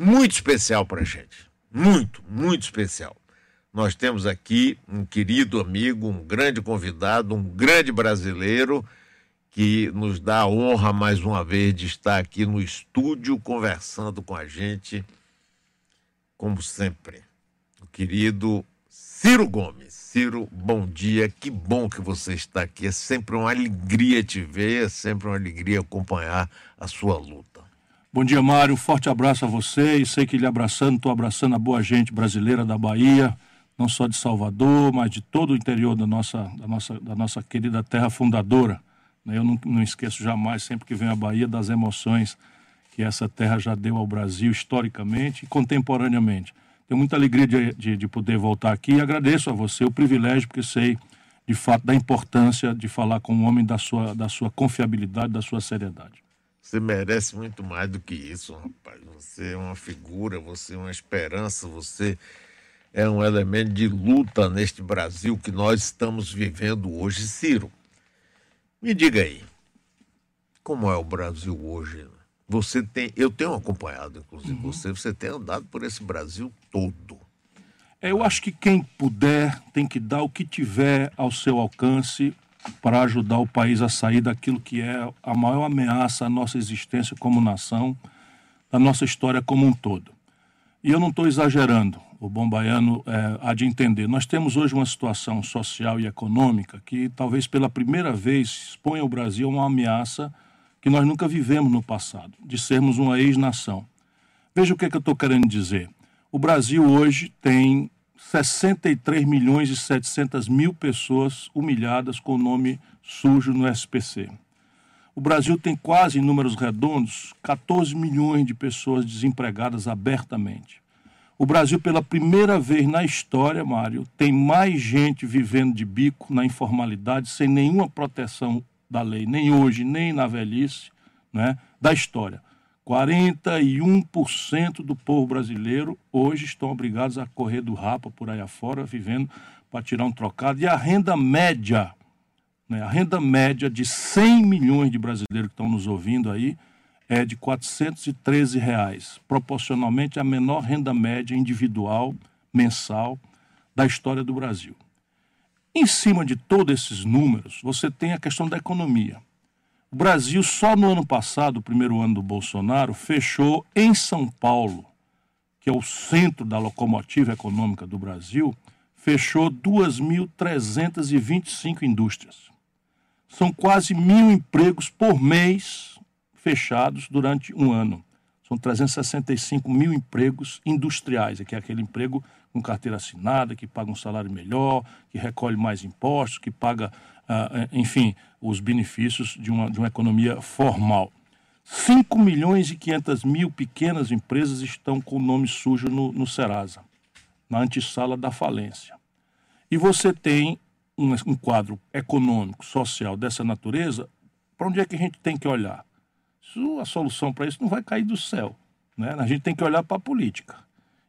muito especial para a gente. Muito, muito especial. Nós temos aqui um querido amigo, um grande convidado, um grande brasileiro que nos dá a honra mais uma vez de estar aqui no estúdio conversando com a gente, como sempre. O querido Ciro Gomes. Ciro, bom dia, que bom que você está aqui. É sempre uma alegria te ver, é sempre uma alegria acompanhar a sua luta. Bom dia, Mário. Forte abraço a você e sei que lhe abraçando, estou abraçando a boa gente brasileira da Bahia, não só de Salvador, mas de todo o interior da nossa, da nossa, da nossa querida terra fundadora. Eu não, não esqueço jamais, sempre que venho à Bahia, das emoções que essa terra já deu ao Brasil historicamente e contemporaneamente. Tenho muita alegria de, de, de poder voltar aqui e agradeço a você o privilégio, porque sei de fato da importância de falar com um homem da sua, da sua confiabilidade, da sua seriedade. Você merece muito mais do que isso, rapaz. Você é uma figura, você é uma esperança, você é um elemento de luta neste Brasil que nós estamos vivendo hoje. Ciro, me diga aí, como é o Brasil hoje? Você tem, eu tenho acompanhado, inclusive uhum. você, você tem andado por esse Brasil todo. É, eu acho que quem puder tem que dar o que tiver ao seu alcance para ajudar o país a sair daquilo que é a maior ameaça à nossa existência como nação, da nossa história como um todo. E eu não estou exagerando, o bom baiano é, há de entender. Nós temos hoje uma situação social e econômica que talvez pela primeira vez expõe o Brasil a uma ameaça que nós nunca vivemos no passado, de sermos uma ex-nação. Veja o que, é que eu estou querendo dizer. O Brasil hoje tem 63 milhões e 700 mil pessoas humilhadas com o nome sujo no SPC. O Brasil tem quase, em números redondos, 14 milhões de pessoas desempregadas abertamente. O Brasil, pela primeira vez na história, Mário, tem mais gente vivendo de bico na informalidade, sem nenhuma proteção da lei, nem hoje, nem na velhice, né, da história. 41% do povo brasileiro hoje estão obrigados a correr do rapa por aí afora, vivendo para tirar um trocado. E a renda média, né, a renda média de 100 milhões de brasileiros que estão nos ouvindo aí, é de 413 reais, proporcionalmente a menor renda média individual mensal da história do Brasil. Em cima de todos esses números, você tem a questão da economia. O Brasil, só no ano passado, o primeiro ano do Bolsonaro, fechou em São Paulo, que é o centro da locomotiva econômica do Brasil, fechou 2.325 indústrias. São quase mil empregos por mês fechados durante um ano. São 365 mil empregos industriais, que é aquele emprego com carteira assinada, que paga um salário melhor, que recolhe mais impostos, que paga, ah, enfim, os benefícios de uma, de uma economia formal. 5 milhões e 500 mil pequenas empresas estão com o nome sujo no, no Serasa, na antessala da falência. E você tem um, um quadro econômico, social dessa natureza, para onde é que a gente tem que olhar? A solução para isso não vai cair do céu. Né? A gente tem que olhar para a política.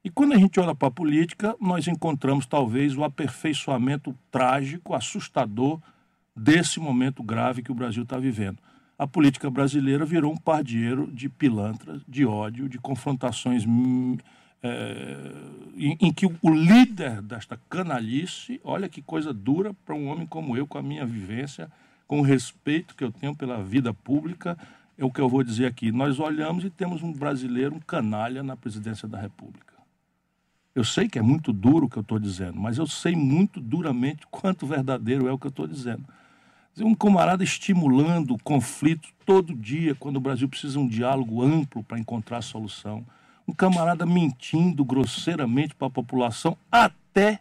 E quando a gente olha para a política, nós encontramos talvez o aperfeiçoamento trágico, assustador desse momento grave que o Brasil está vivendo. A política brasileira virou um pardieiro de pilantras, de ódio, de confrontações é, em, em, que o líder desta canalice, olha que coisa dura para um homem como eu, com a minha vivência, com o respeito que eu tenho pela vida pública, é o que eu vou dizer aqui. Nós olhamos e temos um brasileiro, um canalha na presidência da República. Eu sei que é muito duro o que eu estou dizendo, mas eu sei muito duramente quanto verdadeiro é o que eu estou dizendo. Um camarada estimulando o conflito todo dia, quando o Brasil precisa de um diálogo amplo para encontrar solução. Um camarada mentindo grosseiramente para a população, até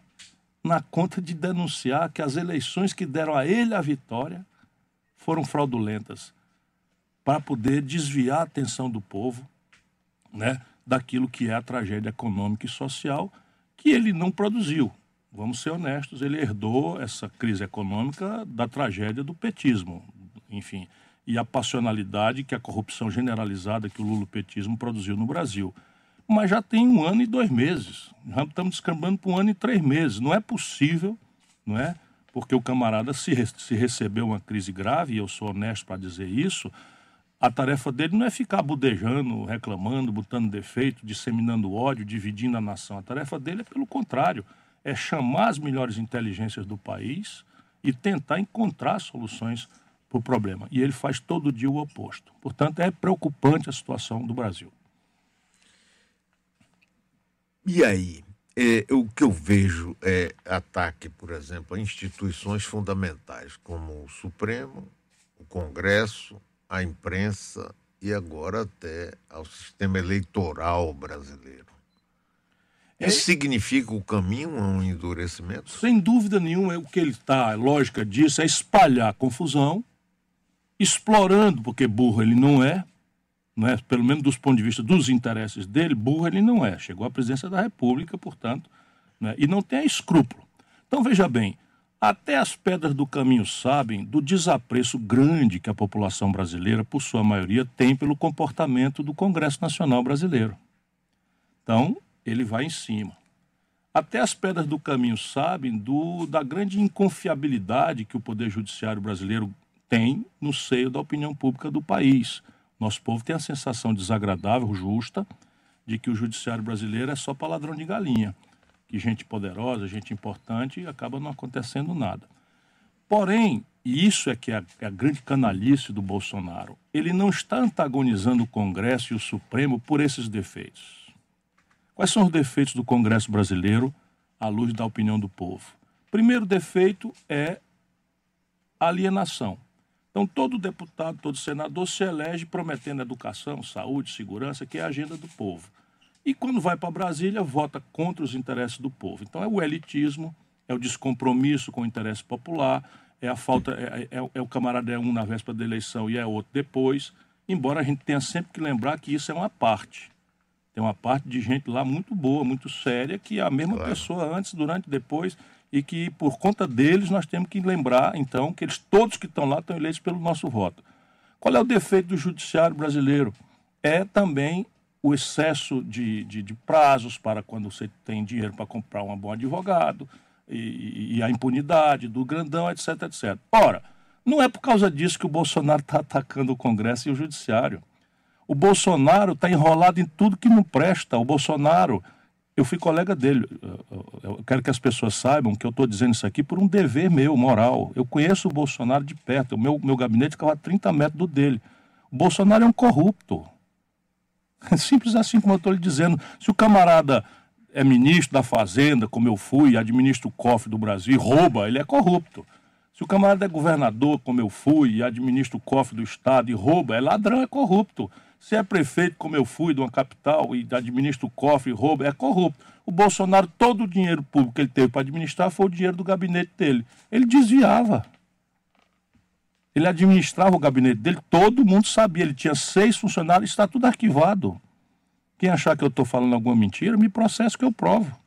na conta de denunciar que as eleições que deram a ele a vitória foram fraudulentas, para poder desviar a atenção do povo, né? daquilo que é a tragédia econômica e social que ele não produziu. Vamos ser honestos, ele herdou essa crise econômica da tragédia do petismo, enfim, e a passionalidade que a corrupção generalizada que o lulopetismo produziu no Brasil. Mas já tem um ano e dois meses, já estamos descambando para um ano e três meses. Não é possível, não é? Porque o camarada se, se recebeu uma crise grave, e eu sou honesto para dizer isso, A tarefa dele não é ficar budejando, reclamando, botando defeito, disseminando ódio, dividindo a nação. A tarefa dele é, pelo contrário, é chamar as melhores inteligências do país e tentar encontrar soluções para o problema. E ele faz todo dia o oposto. Portanto, é preocupante a situação do Brasil. E aí? É, o que eu vejo é ataque, por exemplo, a instituições fundamentais, como o Supremo, o Congresso, a imprensa e agora até ao sistema eleitoral brasileiro. É. Isso significa o caminho a um endurecimento? Sem dúvida nenhuma, é o que ele está, a lógica disso é espalhar confusão, explorando, porque burro ele não é, não é, pelo menos dos pontos de vista dos interesses dele, burro ele não é. Chegou à presidência da República, portanto, né, e não tem escrúpulo. Então, veja bem, até as pedras do caminho sabem do desapreço grande que a população brasileira, por sua maioria, tem pelo comportamento do Congresso Nacional Brasileiro. Então, ele vai em cima. Até as pedras do caminho sabem do, da grande inconfiabilidade que o Poder Judiciário brasileiro tem no seio da opinião pública do país. Nosso povo tem a sensação desagradável, justa, de que o Judiciário brasileiro é só para ladrão de galinha que gente poderosa, gente importante, acaba não acontecendo nada. Porém, e isso é que é a, é a grande canalice do Bolsonaro, ele não está antagonizando o Congresso e o Supremo por esses defeitos. Quais são os defeitos do Congresso brasileiro à luz da opinião do povo? Primeiro defeito é alienação. Então, todo deputado, todo senador se elege prometendo educação, saúde, segurança, que é a agenda do povo. E quando vai para Brasília, vota contra os interesses do povo. Então é o elitismo, é o descompromisso com o interesse popular, é a falta, é, é, é o camarada é um na véspera da eleição e é outro depois. Embora a gente tenha sempre que lembrar que isso é uma parte. Tem uma parte de gente lá muito boa, muito séria, que é a mesma claro. pessoa antes, durante, depois, e que por conta deles nós temos que lembrar, então, que eles todos que estão lá estão eleitos pelo nosso voto. Qual é o defeito do judiciário brasileiro? É também o excesso de, de, de, prazos para quando você tem dinheiro para comprar um bom advogado, e, e, a impunidade do grandão, etc, etc. Ora, não é por causa disso que o Bolsonaro está atacando o Congresso e o Judiciário. O Bolsonaro está enrolado em tudo que não presta. O Bolsonaro, eu fui colega dele. Eu quero que as pessoas saibam que eu estou dizendo isso aqui por um dever meu, moral. Eu conheço o Bolsonaro de perto. O meu, meu gabinete ficava a 30 metros do dele. O Bolsonaro é um corrupto. Simples assim como eu estou lhe dizendo. Se o camarada é ministro da Fazenda, como eu fui, administra o cofre do Brasil rouba, ele é corrupto. Se o camarada é governador, como eu fui, administra o cofre do Estado e rouba, é ladrão, é corrupto. Se é prefeito, como eu fui, de uma capital, e administra o cofre rouba, é corrupto. O Bolsonaro, todo o dinheiro público que ele teve para administrar foi o dinheiro do gabinete dele. Ele desviava. Ele administrava o gabinete dele, todo mundo sabia. Ele tinha seis funcionários, está tudo arquivado. Quem achar que eu estou falando alguma mentira, me processa que eu provo.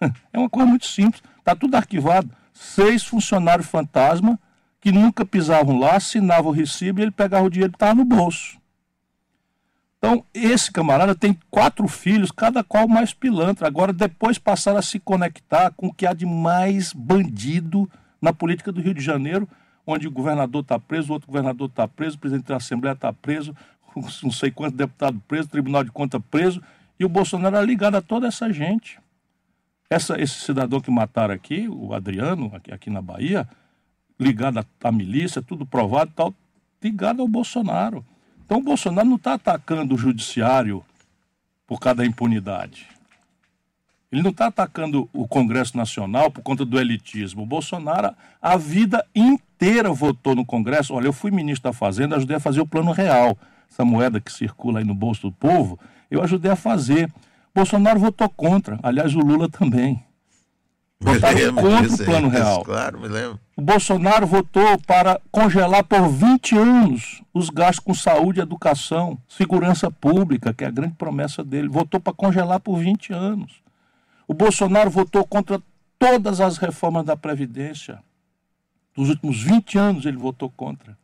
É uma coisa muito simples. Está tudo arquivado. Seis funcionários fantasma que nunca pisavam lá, assinavam o recibo e ele pegava o dinheiro que estava no bolso. Então, esse camarada tem quatro filhos, cada qual mais pilantra. Agora, depois passaram a se conectar com o que há de mais bandido na política do Rio de Janeiro, onde o governador está preso, o outro governador está preso, o presidente da Assembleia está preso, não sei quantos deputados presos, o Tribunal de Contas preso, e o Bolsonaro é ligado a toda essa gente. Essa, esse cidadão que mataram aqui, o Adriano, aqui, aqui na Bahia, ligado à, milícia, tudo provado tal, ligado ao Bolsonaro. Então o Bolsonaro não está atacando o judiciário por causa da impunidade. Ele não está atacando o Congresso Nacional por conta do elitismo. O Bolsonaro, a vida inteira, votou no Congresso. Olha, eu fui ministro da Fazenda, ajudei a fazer o plano real. Essa moeda que circula aí no bolso do povo, eu ajudei a fazer. Bolsonaro votou contra. Aliás, o Lula também. Votaram contra disso, o plano real. Claro, me lembro. O Bolsonaro votou para congelar por 20 anos os gastos com saúde, educação, segurança pública, que é a grande promessa dele. Votou para congelar por 20 anos. O Bolsonaro votou contra todas as reformas da Previdência. Nos últimos 20 anos ele votou contra.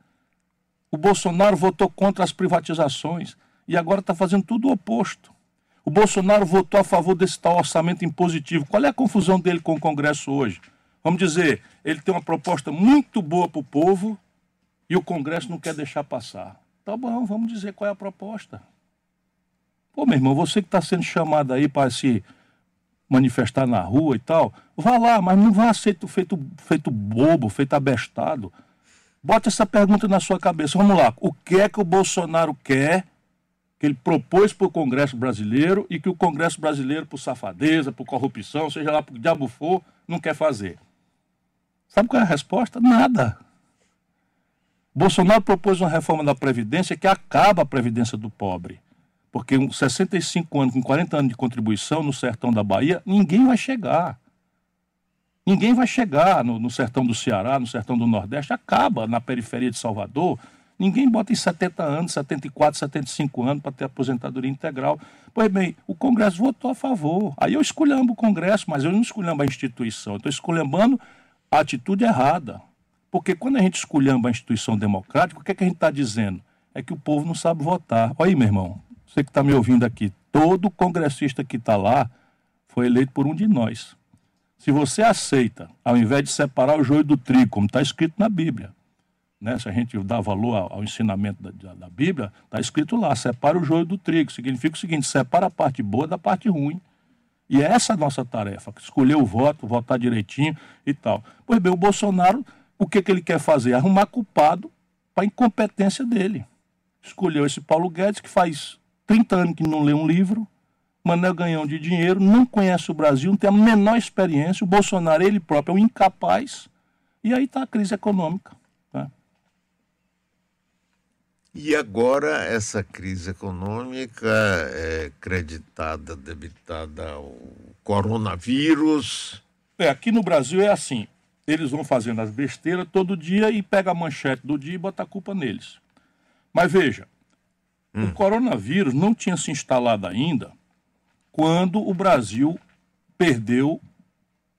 O Bolsonaro votou contra as privatizações e agora está fazendo tudo o oposto. O Bolsonaro votou a favor desse tal orçamento impositivo. Qual é a confusão dele com o Congresso hoje? Vamos dizer, ele tem uma proposta muito boa para o povo e o Congresso não quer deixar passar. Tá bom, vamos dizer qual é a proposta. Pô, meu irmão, você que está sendo chamado aí para se manifestar na rua e tal, vá lá, mas não vá ser feito, feito bobo, feito abestado. Bota essa pergunta na sua cabeça. Vamos lá. O que é que o Bolsonaro quer que ele propôs para o Congresso brasileiro e que o Congresso brasileiro, por safadeza, por corrupção, seja lá por diabo for, não quer fazer? Sabe qual é a resposta? Nada. Bolsonaro propôs uma reforma da Previdência que acaba a Previdência do pobre. Porque com 65 anos, com 40 anos de contribuição no sertão da Bahia, ninguém vai chegar. Ninguém vai chegar no, no, sertão do Ceará, no sertão do Nordeste, acaba na periferia de Salvador. Ninguém bota em 70 anos, 74, 75 anos para ter aposentadoria integral. Pois bem, o Congresso votou a favor. Aí eu escolhendo o Congresso, mas eu não escolhendo a instituição. Eu estou escolhendo a atitude errada. Porque quando a gente escolhendo a instituição democrática, o que, é que a gente está dizendo? É que o povo não sabe votar. Olha aí, meu irmão, você que está me ouvindo aqui, todo congressista que está lá foi eleito por um de nós. Se você aceita, ao invés de separar o joio do trigo, como está escrito na Bíblia, né? se a gente dá valor ao, ensinamento da, da Bíblia, está escrito lá, separa o joio do trigo. Significa o seguinte, separa a parte boa da parte ruim. E é essa a nossa tarefa, escolher o voto, votar direitinho e tal. Pois bem, o Bolsonaro, o que, que ele quer fazer? Arrumar culpado para a incompetência dele. Escolheu esse Paulo Guedes, que faz 30 anos que não lê um livro, Manel Ganhão de dinheiro, não conhece o Brasil, não tem a menor experiência, o Bolsonaro, ele próprio, é um incapaz, e aí está a crise econômica. E agora essa crise econômica é creditada, debitada ao coronavírus. É, aqui no Brasil é assim, eles vão fazendo as besteiras todo dia e pega a manchete do dia e bota a culpa neles. Mas veja, Hum. O coronavírus não tinha se instalado ainda quando o Brasil perdeu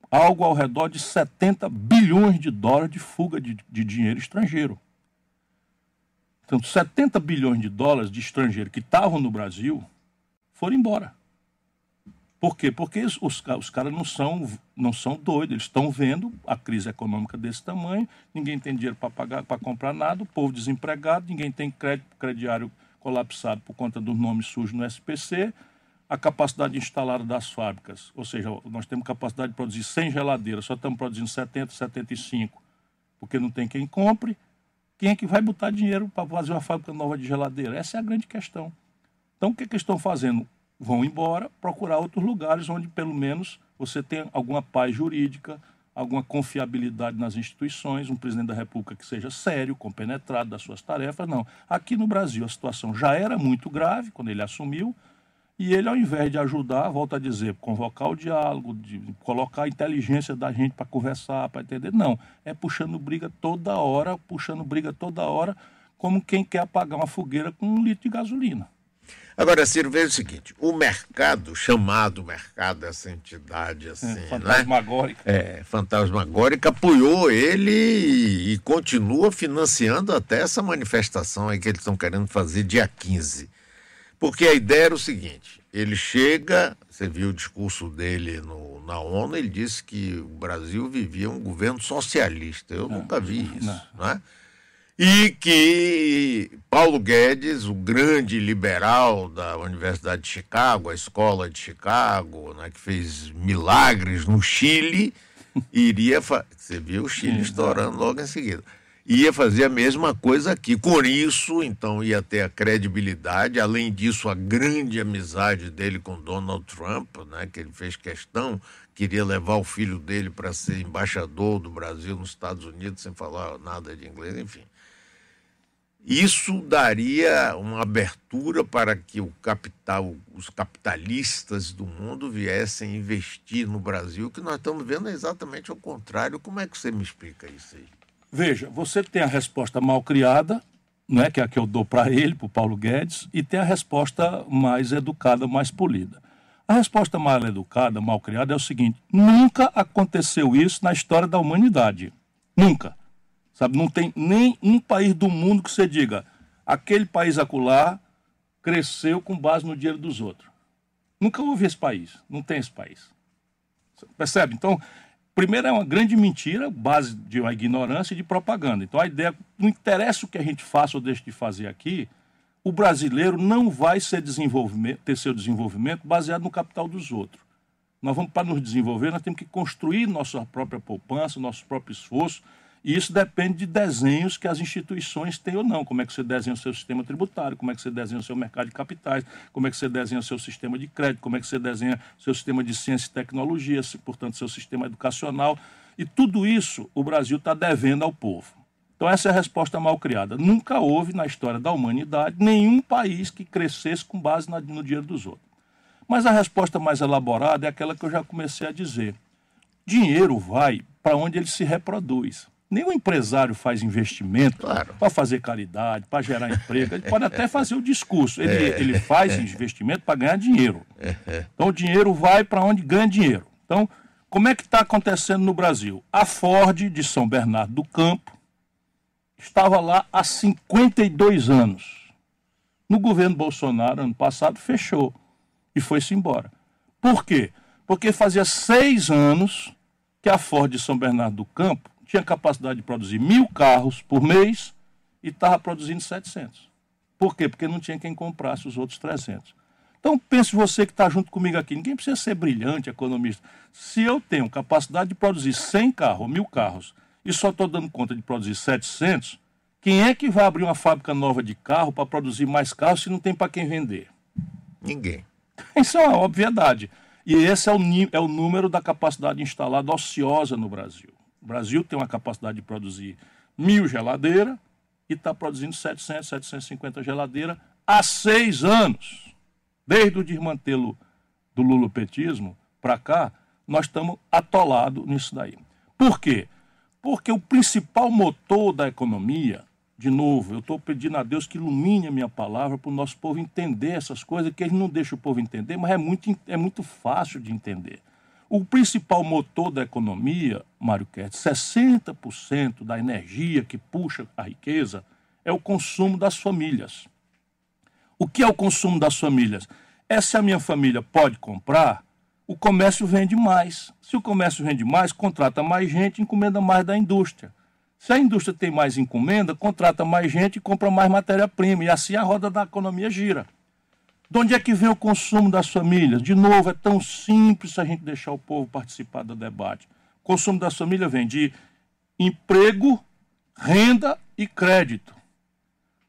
algo ao redor de 70 bilhões de dólares de fuga de, de dinheiro estrangeiro. Então, 70 bilhões de dólares de estrangeiro que estavam no Brasil foram embora. Por quê? Porque os, os caras não são, não são doidos, eles estão vendo a crise econômica desse tamanho, ninguém tem dinheiro para pagar, para comprar nada, o povo desempregado, ninguém tem crédito crediário colapsado por conta dos nomes sujos no SPC, a capacidade instalada das fábricas, ou seja, nós temos capacidade de produzir 100 geladeiras, só estamos produzindo 70, 75, porque não tem quem compre. Quem é que vai botar dinheiro para fazer uma fábrica nova de geladeira? Essa é a grande questão. Então, o que, é que estão fazendo? Vão embora, procurar outros lugares onde, pelo menos, você tem alguma paz jurídica, alguma confiabilidade nas instituições, um presidente da República que seja sério, compenetrado das suas tarefas. Não. Aqui no Brasil a situação já era muito grave quando ele assumiu, e ele, ao invés de ajudar, volta a dizer, convocar o diálogo, de colocar a inteligência da gente para conversar, para entender, não. É puxando briga toda hora, puxando briga toda hora, como quem quer apagar uma fogueira com um litro de gasolina. Agora, Ciro, veja o seguinte: o mercado, chamado mercado, essa entidade assim. É, fantasmagórica. Né? É, fantasmagórica, apoiou ele e, e, continua financiando até essa manifestação aí que eles estão querendo fazer dia 15. Porque a ideia era o seguinte: ele chega, você viu o discurso dele no, na ONU, ele disse que o Brasil vivia um governo socialista. Eu não, nunca vi isso, não, não é? e que Paulo Guedes, o grande liberal da Universidade de Chicago, a escola de Chicago, né, que fez milagres no Chile, iria. Você viu o Chile estourando logo em seguida. Ia fazer a mesma coisa aqui. Com isso, então, ia ter a credibilidade. Além disso, a grande amizade dele com Donald Trump, né, que ele fez questão, queria levar o filho dele para ser embaixador do Brasil nos Estados Unidos, sem falar nada de inglês, enfim. Isso daria uma abertura para que o capital, os capitalistas do mundo viessem investir no Brasil, que nós estamos vendo exatamente ao contrário. Como é que você me explica isso aí? Veja, você tem a resposta mal criada, é que é a que eu dou para ele, para o Paulo Guedes, e tem a resposta mais educada, mais polida. A resposta mal educada, mal criada é o seguinte: nunca aconteceu isso na história da humanidade. Nunca. Sabe, não tem nem um país do mundo que você diga, aquele país acolá cresceu com base no dinheiro dos outros. Nunca houve esse país, não tem esse país. Percebe? Então, primeiro é uma grande mentira, base de uma ignorância e de propaganda. Então a ideia, não interessa o que a gente faça ou deixe de fazer aqui, o brasileiro não vai ter seu desenvolvimento baseado no capital dos outros. Nós vamos, para nos desenvolver, nós temos que construir nossa própria poupança, nosso próprio esforço, e isso depende de desenhos que as instituições têm ou não. Como é que você desenha o seu sistema tributário, como é que você desenha o seu mercado de capitais, como é que você desenha o seu sistema de crédito, como é que você desenha o seu sistema de ciência e tecnologia, portanto, seu sistema educacional. E tudo isso o Brasil está devendo ao povo. Então, essa é a resposta mal criada. Nunca houve na história da humanidade nenhum país que crescesse com base no dinheiro dos outros. Mas a resposta mais elaborada é aquela que eu já comecei a dizer. Dinheiro vai para onde ele se reproduz. Nenhum empresário faz investimento claro. para fazer caridade, para gerar emprego. Ele pode até fazer o discurso. Ele, é. ele faz investimento para ganhar dinheiro. Então o dinheiro vai para onde ganha dinheiro. Então, como é que está acontecendo no Brasil? A Ford de São Bernardo do Campo estava lá há 52 anos. No governo Bolsonaro, ano passado, fechou e foi-se embora. Por quê? Porque fazia seis anos que a Ford de São Bernardo do Campo tinha capacidade de produzir mil carros por mês e estava produzindo 700. Por quê? Porque não tinha quem comprasse os outros 300. Então pense você que está junto comigo aqui, ninguém precisa ser brilhante, economista. Se eu tenho capacidade de produzir 100 carros, mil carros, e só estou dando conta de produzir 700, quem é que vai abrir uma fábrica nova de carro para produzir mais carros se não tem para quem vender? Ninguém. Isso é uma obviedade. E esse é o, é o número da capacidade instalada ociosa no Brasil. O Brasil tem uma capacidade de produzir mil geladeiras e está produzindo 700, 750 geladeiras há seis anos. Desde o desmantelo do lulopetismo para cá, nós estamos atolados nisso daí. Por quê? Porque o principal motor da economia de novo, eu estou pedindo a Deus que ilumine a minha palavra para o nosso povo entender essas coisas, que ele não deixa o povo entender, mas é muito, é muito fácil de entender. O principal motor da economia, Mário Kertz, 60% da energia que puxa a riqueza é o consumo das famílias. O que é o consumo das famílias? É se a minha família pode comprar, o comércio vende mais. Se o comércio vende mais, contrata mais gente, encomenda mais da indústria. Se a indústria tem mais encomenda, contrata mais gente e compra mais matéria-prima. E assim a roda da economia gira. De onde é que vem o consumo das famílias? De novo, é tão simples a gente deixar o povo participar do debate. O consumo das famílias vem de emprego, renda e crédito.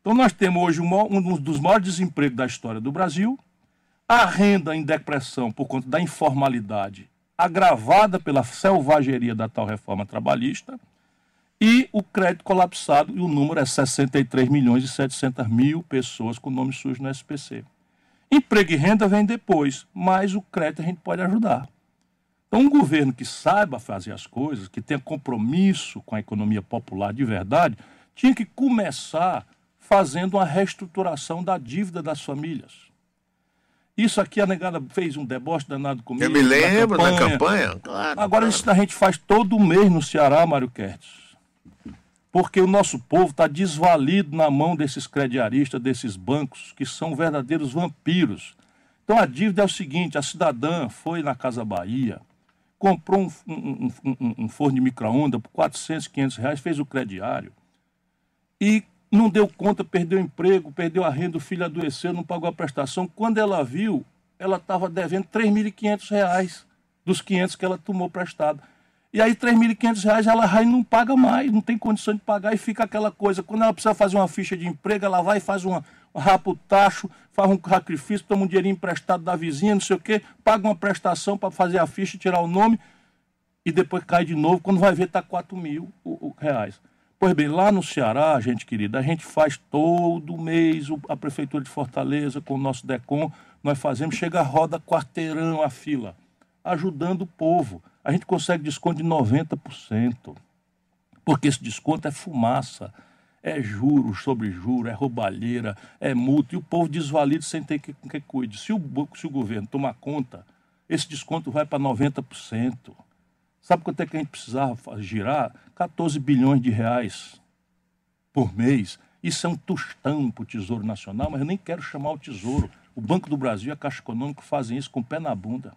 Então nós temos hoje um dos maiores desempregos da história do Brasil, a renda em depressão por conta da informalidade, agravada pela selvageria da tal reforma trabalhista, e o crédito colapsado, e o número é 63 milhões e 700 mil pessoas com nome sujo no SPC. Emprego e renda vem depois, mas o crédito a gente pode ajudar. Então, um governo que saiba fazer as coisas, que tenha compromisso com a economia popular de verdade, tinha que começar fazendo uma reestruturação da dívida das famílias. Isso aqui a negada fez um deboche danado comigo. Eu me lembro da campanha. campanha. Claro, Agora, claro. isso a gente faz todo mês no Ceará, Mário Kertz porque o nosso povo está desvalido na mão desses crediaristas, desses bancos, que são verdadeiros vampiros. Então a dívida é o seguinte: a cidadã foi na Casa Bahia, comprou um, um, um, um forno de micro-ondas por 400, 500 reais, fez o crediário e não deu conta, perdeu o emprego, perdeu a renda, o filho adoeceu, não pagou a prestação. Quando ela viu, ela estava devendo 3.500 reais dos 500 que ela tomou prestado. E aí, R$ 3.500 ela e não paga mais, não tem condição de pagar e fica aquela coisa. Quando ela precisa fazer uma ficha de emprego, ela vai e faz uma, um rapa o tacho, faz um sacrifício, toma um dinheirinho emprestado da vizinha, não sei o quê, paga uma prestação para fazer a ficha, tirar o nome e depois cai de novo. Quando vai ver, está 4 mil reais. Pois bem, lá no Ceará, gente querida, a gente faz todo mês a Prefeitura de Fortaleza com o nosso DECOM, nós fazemos, chega a roda quarteirão a fila, ajudando o povo a gente consegue desconto de 90%. Porque esse desconto é fumaça, é juros sobre juros, é roubalheira, é multa, e o povo desvalido sem ter que, que cuide. Se o, se o governo tomar conta, esse desconto vai para 90%. Sabe quanto é que a gente precisava girar? 14 bilhões de reais por mês. Isso é um tostão para o Tesouro Nacional, mas eu nem quero chamar o Tesouro. O Banco do Brasil e a Caixa Econômica fazem isso com o pé na bunda.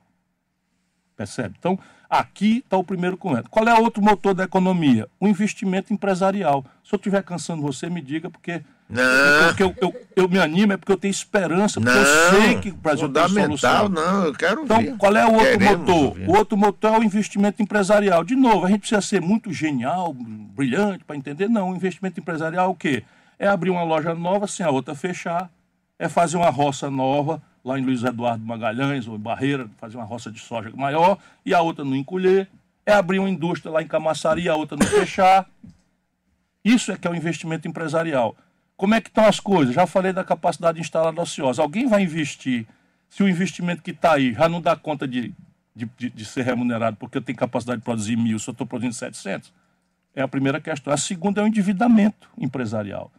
Percebe? Então, aqui está o primeiro comando. Qual é o outro motor da economia? O investimento empresarial. Se eu estiver cansando você, me diga, porque Não. Porque eu, eu, eu, me animo é porque eu tenho esperança, porque não, eu sei que o Brasil tem solução. não, eu quero Então, qual é o outro Queremos motor? O outro motor é o investimento empresarial. De novo, a gente precisa ser muito genial, brilhante para entender. Não, o investimento empresarial é o quê? É abrir uma loja nova sem a outra fechar, é fazer uma roça nova, lá em Luiz Eduardo Magalhães ou em Barreira, fazer uma roça de soja maior e a outra não encolher, é abrir uma indústria lá em Camaçari a outra não fechar. Isso é que é o investimento empresarial. Como é que estão as coisas? Já falei da capacidade instalada ociosa. Alguém vai investir, se o investimento que está aí já não dá conta de, de, de, de ser remunerado porque eu tenho capacidade de produzir mil, eu estou produzindo 700? É a primeira questão. A segunda é o endividamento empresarial.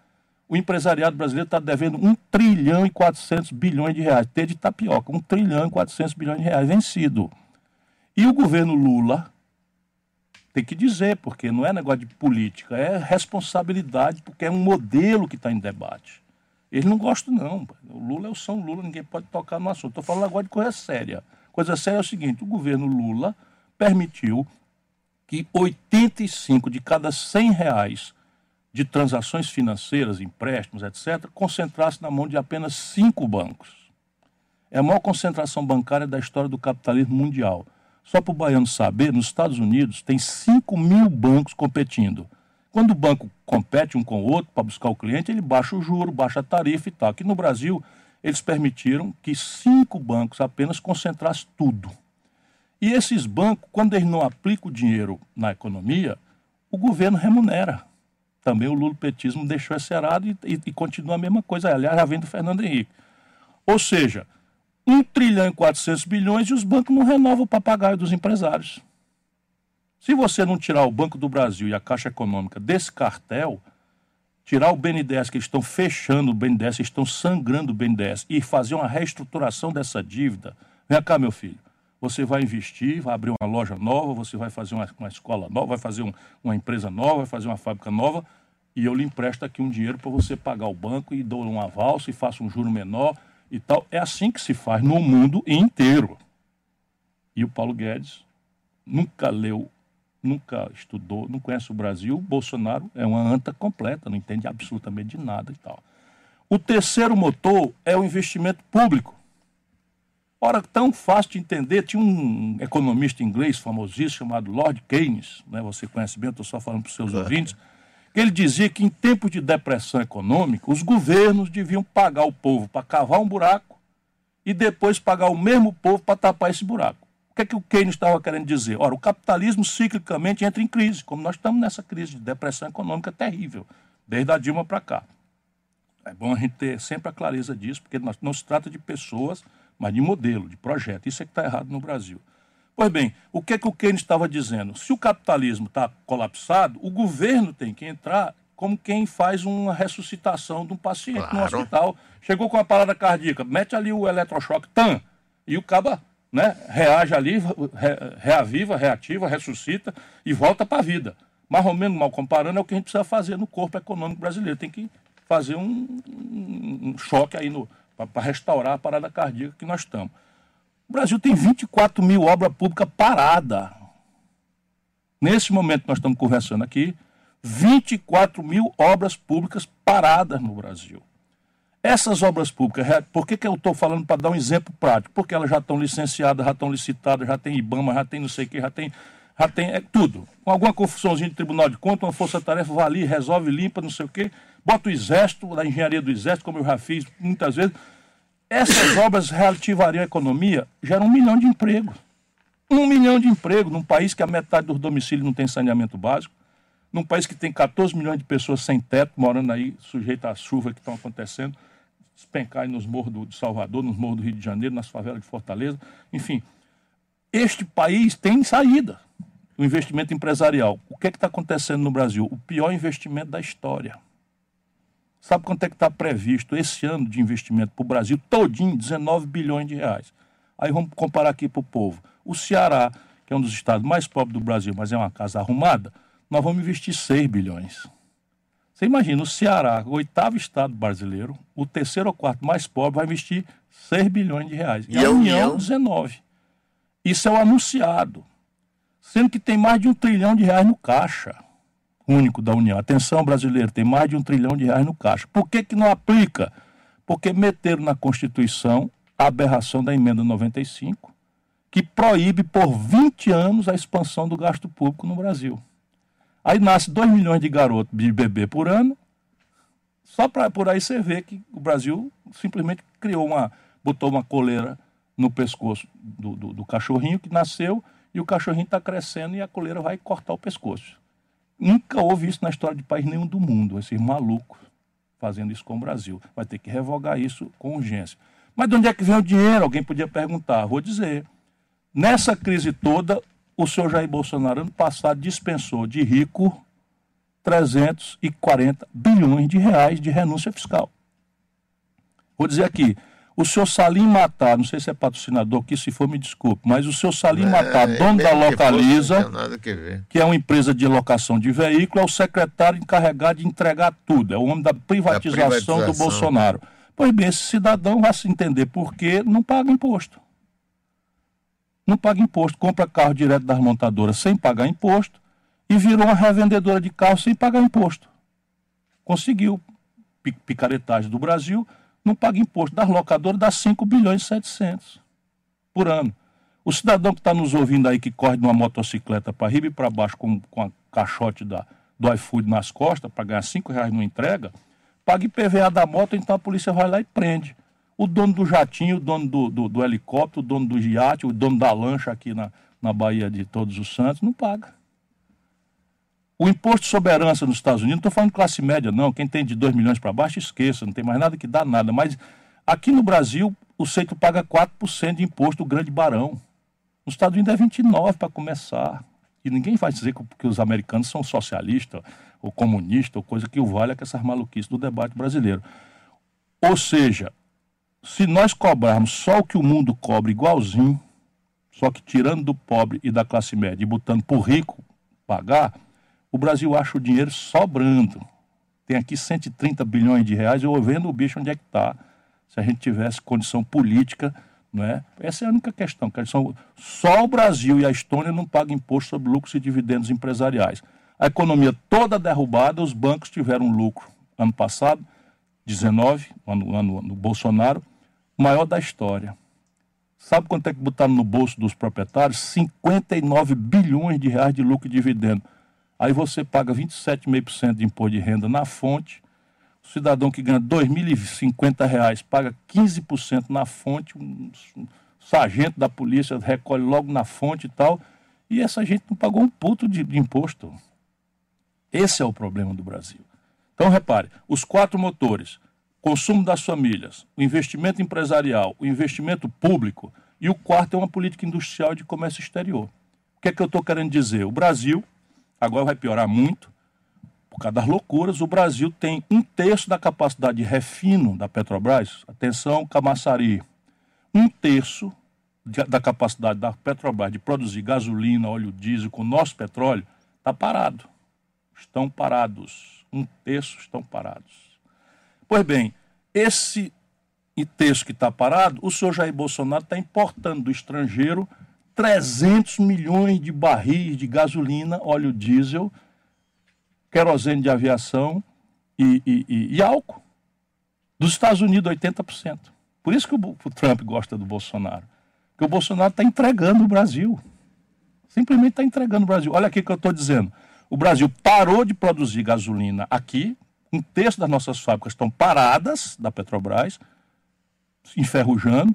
O empresariado brasileiro está devendo 1 trilhão e 400 bilhões de reais. T de tapioca, 1 trilhão e 400 bilhões de reais vencido. E o governo Lula, tem que dizer, porque não é negócio de política, é responsabilidade, porque é um modelo que está em debate. Eles não gostam, não. O Lula é o São Lula, ninguém pode tocar no assunto. Estou falando agora de coisa séria. Coisa séria é o seguinte: o governo Lula permitiu que 85 de cada 100 reais de transações financeiras, empréstimos, etc., concentrasse na mão de apenas cinco bancos. É a maior concentração bancária da história do capitalismo mundial. Só para o baiano saber, nos Estados Unidos tem 5 mil bancos competindo. Quando o banco compete um com o outro para buscar o cliente, ele baixa o juro, baixa a tarifa e tal. Aqui no Brasil, eles permitiram que cinco bancos apenas concentrassem tudo. E esses bancos, quando eles não aplicam o dinheiro na economia, o governo remunera. Também o lulopetismo deixou esse arado e, e, e continua a mesma coisa. Aliás, já vem do Fernando Henrique. Ou seja, 1 trilhão e 400 bilhões e os bancos não renovam o papagaio dos empresários. Se você não tirar o Banco do Brasil e a Caixa Econômica desse cartel, tirar o BNDES, que eles estão fechando o BNDES, estão sangrando o BNDES, e fazer uma reestruturação dessa dívida, vem cá, meu filho, você vai investir, vai abrir uma loja nova, você vai fazer uma, uma escola nova, vai fazer um, uma empresa nova, vai fazer uma fábrica nova, e eu lhe empresto aqui um dinheiro para você pagar o banco e dou um avalso e faço um juro menor e tal. É assim que se faz no mundo inteiro. E o Paulo Guedes nunca leu, nunca estudou, não conhece o Brasil. O Bolsonaro é uma anta completa, não entende absolutamente de nada e tal. O terceiro motor é o investimento público. Ora, tão fácil de entender, tinha um economista inglês famosíssimo chamado Lord Keynes, né? você conhece bem, estou só falando para os seus claro. ouvintes, que ele dizia que em tempos de depressão econômica, os governos deviam pagar o povo para cavar um buraco e depois pagar o mesmo povo para tapar esse buraco. O que é que o Keynes estava querendo dizer? Ora, o capitalismo ciclicamente entra em crise, como nós estamos nessa crise de depressão econômica terrível, desde a Dilma para cá. É bom a gente ter sempre a clareza disso, porque não se trata de pessoas, mas de modelo, de projeto. Isso é que está errado no Brasil. Pois bem, o que, é que o Keynes estava dizendo? Se o capitalismo está colapsado, o governo tem que entrar como quem faz uma ressuscitação de um paciente claro. no hospital. Chegou com uma parada cardíaca, mete ali o eletrochoque, tan, e o caba né, reage ali, re, reaviva, reativa, ressuscita e volta para a vida. Mais ou menos mal comparando, é o que a gente precisa fazer no corpo econômico brasileiro. Tem que fazer um, um, choque aí para restaurar a parada cardíaca que nós estamos. O Brasil tem 24 mil obras públicas paradas. Nesse momento que nós estamos conversando aqui, 24 mil obras públicas paradas no Brasil. Essas obras públicas, por que, que eu estou falando para dar um exemplo prático? Porque elas já estão licenciadas, já estão licitadas, já tem IBAMA, já tem não sei o que, já tem, já tem é, tudo. Com alguma confusãozinha de tribunal de contas, uma força-tarefa vai ali, resolve, limpa, não sei o quê, bota o exército, da engenharia do exército, como eu já fiz muitas vezes. Essas obras reativariam a economia, geram um milhão de empregos. Um milhão de empregos num país que a metade dos domicílios não tem saneamento básico, num país que tem 14 milhões de pessoas sem teto, morando aí, sujeitas às chuvas que estão acontecendo, despencar nos morros do, de Salvador, nos morros do Rio de Janeiro, nas favelas de Fortaleza. Enfim, este país tem saída. O investimento empresarial. O que é está acontecendo no Brasil? O pior investimento da história. Sabe quanto é que está previsto esse ano de investimento para o Brasil todinho? 19 bilhões de reais. Aí vamos comparar aqui para o povo. O Ceará, que é um dos estados mais pobres do Brasil, mas é uma casa arrumada, nós vamos investir 6 bilhões. Você imagina, o Ceará, o oitavo estado brasileiro, o terceiro ou quarto mais pobre, vai investir 6 bilhões de reais. E, e a União, União, 19. Isso é o anunciado. Sendo que tem mais de um trilhão de reais no caixa. Único da União. Atenção, brasileiro, tem mais de um trilhão de reais no caixa. Por que, que não aplica? Porque meteram na Constituição a aberração da emenda 95, que proíbe por 20 anos a expansão do gasto público no Brasil. Aí nasce 2 milhões de garotos de bebê por ano, só para por aí você vê que o Brasil simplesmente criou uma, botou uma coleira no pescoço do, do, do cachorrinho que nasceu e o cachorrinho está crescendo e a coleira vai cortar o pescoço. Nunca houve isso na história de país nenhum do mundo, esses malucos fazendo isso com o Brasil. Vai ter que revogar isso com urgência. Mas de onde é que vem o dinheiro? Alguém podia perguntar. Vou dizer. Nessa crise toda, o senhor Jair Bolsonaro, ano passado, dispensou de rico 340 bilhões de reais de renúncia fiscal. Vou dizer aqui, o seu Salim Matar, não sei se é patrocinador, que se for me desculpe, mas o seu Salim é, Matar, dono da Localiza, que, que, é uma empresa de locação de veículo, é o secretário encarregado de entregar tudo, é o homem da privatização, privatização. do Bolsonaro. Pois bem, esse cidadão vai se entender por que não paga imposto. Não paga imposto, compra carro direto das montadoras sem pagar imposto e virou uma revendedora de carro sem pagar imposto. Conseguiu picaretagem do Brasil não paga imposto. Das locadoras dá 5 bilhões e 700 por ano. O cidadão que está nos ouvindo aí, que corre de uma motocicleta para riba e para baixo com, com a caixote da, do iFood nas costas para ganhar 5 reais não entrega, paga IPVA da moto, então a polícia vai lá e prende. O dono do jatinho, o dono do, do, do helicóptero, o dono do iate, o dono da lancha aqui na, na Bahia de Todos os Santos, não paga. O imposto sobre herança nos Estados Unidos, não estou falando classe média, não. Quem tem de 2 milhões para baixo, esqueça, não tem mais nada que dá nada. Mas aqui no Brasil, o Seito paga 4% de imposto do grande barão. Nos Estados Unidos é 29% para começar. E ninguém vai dizer que os americanos são socialistas ou comunistas ou coisa que o é que essas maluquices do debate brasileiro. Ou seja, se nós cobrarmos só o que o mundo cobra igualzinho, só que tirando do pobre e da classe média e botando para o rico pagar, o Brasil acha o dinheiro sobrando. Tem aqui 130 bilhões de reais, eu vendo o bicho onde é que está. Se a gente tivesse condição política, não é? Essa é a única questão. Só o Brasil e a Estônia não pagam imposto sobre lucros e dividendos empresariais. A economia toda derrubada, os bancos tiveram lucro ano passado, 19, ano, ano, no Bolsonaro, maior da história. Sabe quanto é que botaram no bolso dos proprietários? 59 bilhões de reais de lucro e dividendo. Aí você paga 27,5% de imposto de renda na fonte. O cidadão que ganha R$ 2.050 paga 15% na fonte. Um sargento da polícia recolhe logo na fonte e tal. E essa gente não pagou um puto de, de imposto. Esse é o problema do Brasil. Então, repare: os quatro motores, consumo das famílias, o investimento empresarial, o investimento público e o quarto é uma política industrial de comércio exterior. O que é que eu estou querendo dizer? O Brasil agora vai piorar muito, por causa das loucuras. O Brasil tem um terço da capacidade de refino da Petrobras. Atenção, Camaçari. Um terço da capacidade da Petrobras de produzir gasolina, óleo diesel com nosso petróleo está parado. Estão parados. Um terço estão parados. Pois bem, esse terço que está parado, o senhor Jair Bolsonaro está importando do estrangeiro 300 milhões de barris de gasolina, óleo diesel, querosene de aviação e, e, e, e álcool. Dos Estados Unidos, 80%. Por isso que o, o Trump gosta do Bolsonaro. Porque o Bolsonaro está entregando o Brasil. Simplesmente está entregando o Brasil. Olha aqui o que eu estou dizendo. O Brasil parou de produzir gasolina aqui. Um terço das nossas fábricas estão paradas da Petrobras, enferrujando.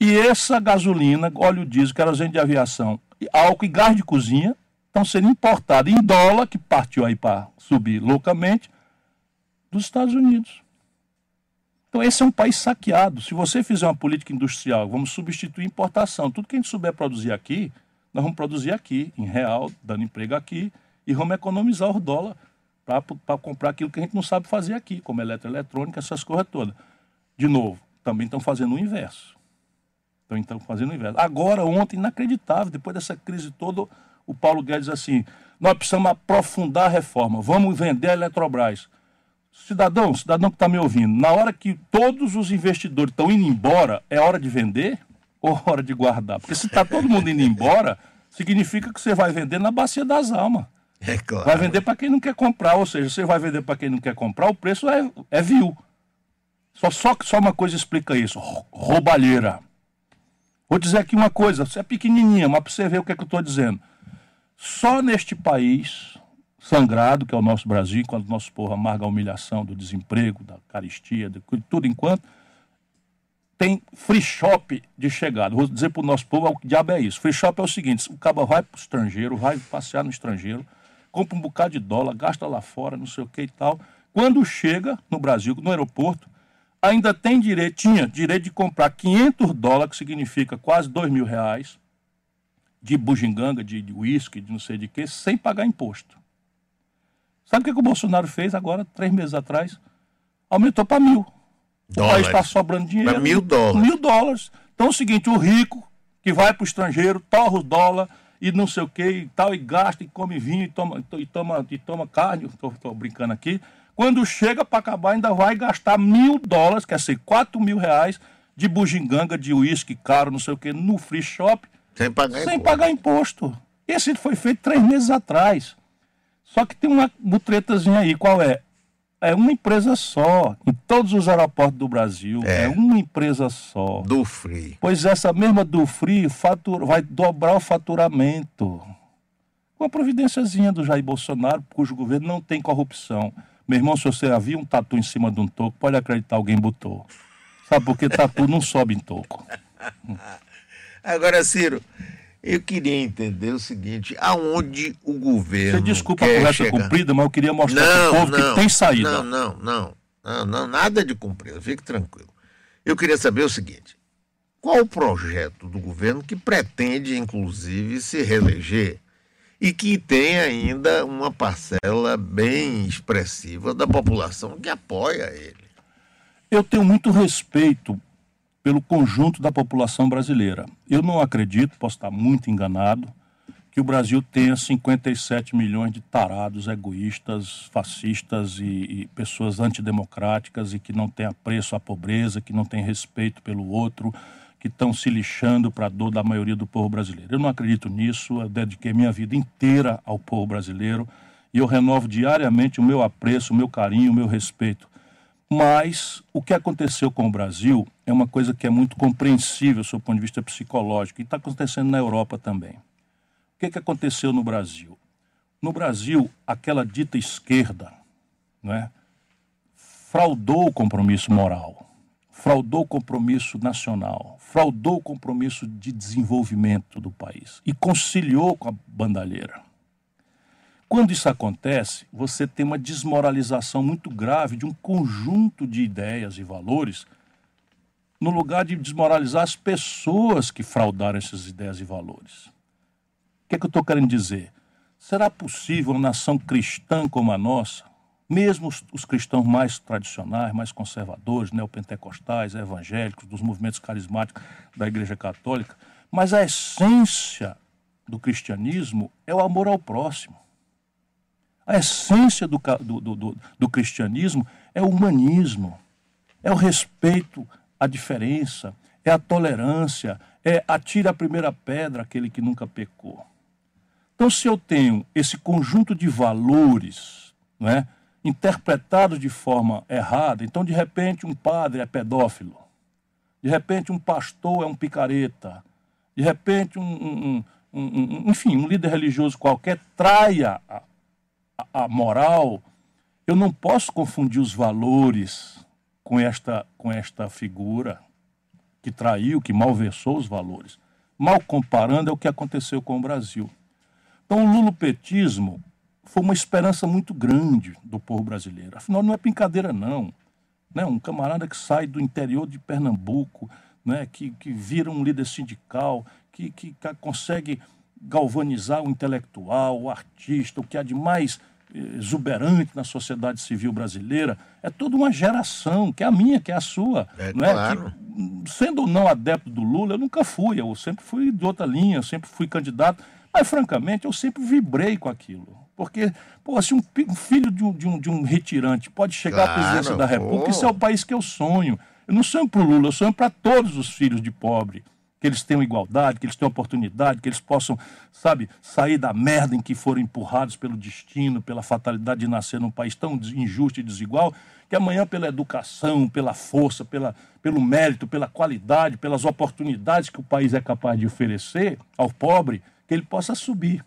E essa gasolina, óleo diesel, querosene de aviação, álcool e gás de cozinha estão sendo importados em dólar, que partiu aí para subir loucamente, dos Estados Unidos. Então, esse é um país saqueado. Se você fizer uma política industrial, vamos substituir importação. Tudo que a gente souber produzir aqui, nós vamos produzir aqui, em real, dando emprego aqui, e vamos economizar o dólar para comprar aquilo que a gente não sabe fazer aqui, como eletroeletrônica, essas coisas todas. De novo, também estão fazendo o inverso. Estão então fazendo o inverso. Agora, ontem, inacreditável, depois dessa crise toda, o Paulo Guedes assim, nós precisamos aprofundar a reforma, vamos vender a Eletrobras. Cidadão, cidadão que está me ouvindo, na hora que todos os investidores estão indo embora, é hora de vender ou hora de guardar? Porque se está todo mundo indo embora, significa que você vai vender na bacia das almas. É claro. Vai vender para quem não quer comprar, ou seja, você vai vender para quem não quer comprar, o preço é, é vil. Só, só, só uma coisa explica isso: roubalheira. Vou dizer aqui uma coisa, você é pequenininha, mas para você ver o que, é que eu estou dizendo. Só neste país sangrado, que é o nosso Brasil, enquanto o nosso povo amarga a humilhação do desemprego, da caristia, de tudo enquanto, tem free shop de chegada. Vou dizer para o nosso povo o que diabo é isso. Free shop é o seguinte: o cabo vai para o estrangeiro, vai passear no estrangeiro, compra um bocado de dólar, gasta lá fora, não sei o que e tal. Quando chega no Brasil, no aeroporto, ainda tem direito, tinha direito de comprar 500 dólares, que significa quase 2 mil reais, de bugiganga, de uísque, de, de não sei de que, sem pagar imposto. Sabe o que, que o Bolsonaro fez agora, três meses atrás? Aumentou para mil. Dólares. O país está sobrando dinheiro. Para mil dólares. Mil dólares. Então é o seguinte, o rico que vai para o estrangeiro, torra o dólar e não sei o que e tal, e gasta, e come vinho, e toma, e toma, e toma carne, estou brincando aqui, quando chega para acabar, ainda vai gastar mil dólares, quer dizer, quatro mil reais de bugiganga, de uísque caro, não sei o que, no free shop. Sem pagar sem imposto. pagar imposto. Esse foi feito três meses atrás. Só que tem uma mutretazinha aí, qual é? É uma empresa só, em todos os aeroportos do Brasil. É, É. uma empresa só. Do free. Pois essa mesma do Free fatura, vai dobrar o faturamento. Uma providênciazinha do Jair Bolsonaro, cujo governo não tem corrupção. Meu irmão, se você havia um tatu em cima de um toco, pode acreditar, alguém botou. Sabe por que tatu não sobe em toco? Agora, Ciro, eu queria entender o seguinte: aonde o governo. Você desculpa a conversa chegar? comprida, mas eu queria mostrar Não, para o povo não, que tem saída. Não, não, não, não, não, nada de cumprido, fique tranquilo. Eu queria saber o seguinte: qual o projeto do governo que pretende, inclusive, se reeleger e que tem ainda uma parcela bem expressiva da população que apoia ele? Eu tenho muito respeito pelo conjunto da população brasileira. Eu não acredito, posso estar muito enganado, que o Brasil tenha 57 milhões de tarados, egoístas, fascistas e, e pessoas antidemocráticas e que não têm apreço à pobreza, que não têm respeito pelo outro, que estão se lixando para a dor da maioria do povo brasileiro. Eu não acredito nisso, eu dediquei minha vida inteira ao povo brasileiro e eu renovo diariamente o meu apreço, o meu carinho, o meu respeito. Mas o que aconteceu com o Brasil é uma coisa que é muito compreensível do ponto de vista psicológico e está acontecendo na Europa também. O que, que aconteceu no Brasil? No Brasil, aquela dita esquerda não é, fraudou o compromisso moral, fraudou o compromisso nacional, fraudou o compromisso de desenvolvimento do país e conciliou com a bandalheira. Quando isso acontece, você tem uma desmoralização muito grave de um conjunto de ideias e valores, no lugar de desmoralizar as pessoas que fraudaram essas ideias e valores. O que, é que eu estou querendo dizer? Será possível uma nação cristã como a nossa, mesmo os, os cristãos mais tradicionais, mais conservadores, neopentecostais, evangélicos, dos movimentos carismáticos da Igreja Católica, mas a essência do cristianismo é o amor ao próximo. A essência do, do, do, do, cristianismo é o humanismo, é o respeito à diferença, é a tolerância, é atire a primeira pedra aquele que nunca pecou. Então, se eu tenho esse conjunto de valores não é, interpretados de forma errada, então, de repente, um padre é pedófilo, de repente, um pastor é um picareta, de repente, um, um, um, um enfim, um líder religioso qualquer traia a, a moral, eu não posso confundir os valores com esta, com esta figura que traiu, que malversou os valores. Mal comparando é o que aconteceu com o Brasil. Então, o lulopetismo foi uma esperança muito grande do povo brasileiro. Afinal, não é brincadeira, não. Né? Um camarada que sai do interior de Pernambuco, né? que, que vira um líder sindical, que, que consegue galvanizar o intelectual, o artista, o que há de mais exuberante na sociedade civil brasileira, é toda uma geração, que é a minha, que é a sua. É, não é? claro. Que, sendo ou não adepto do Lula, eu nunca fui, eu sempre fui de outra linha, eu sempre fui candidato, mas francamente eu sempre vibrei com aquilo. Porque, pô, se um, um filho de um, de, um, de um retirante pode chegar Claro, à presidência da República, pô. isso é o país que eu sonho. Eu não sonho para o Lula, eu sonho para todos os filhos de pobre que eles tenham igualdade, que eles tenham oportunidade, que eles possam, sabe, sair da merda em que foram empurrados pelo destino, pela fatalidade de nascer num país tão injusto e desigual, que amanhã, pela educação, pela força, pela, pelo mérito, pela qualidade, pelas oportunidades que o país é capaz de oferecer ao pobre, que ele possa subir.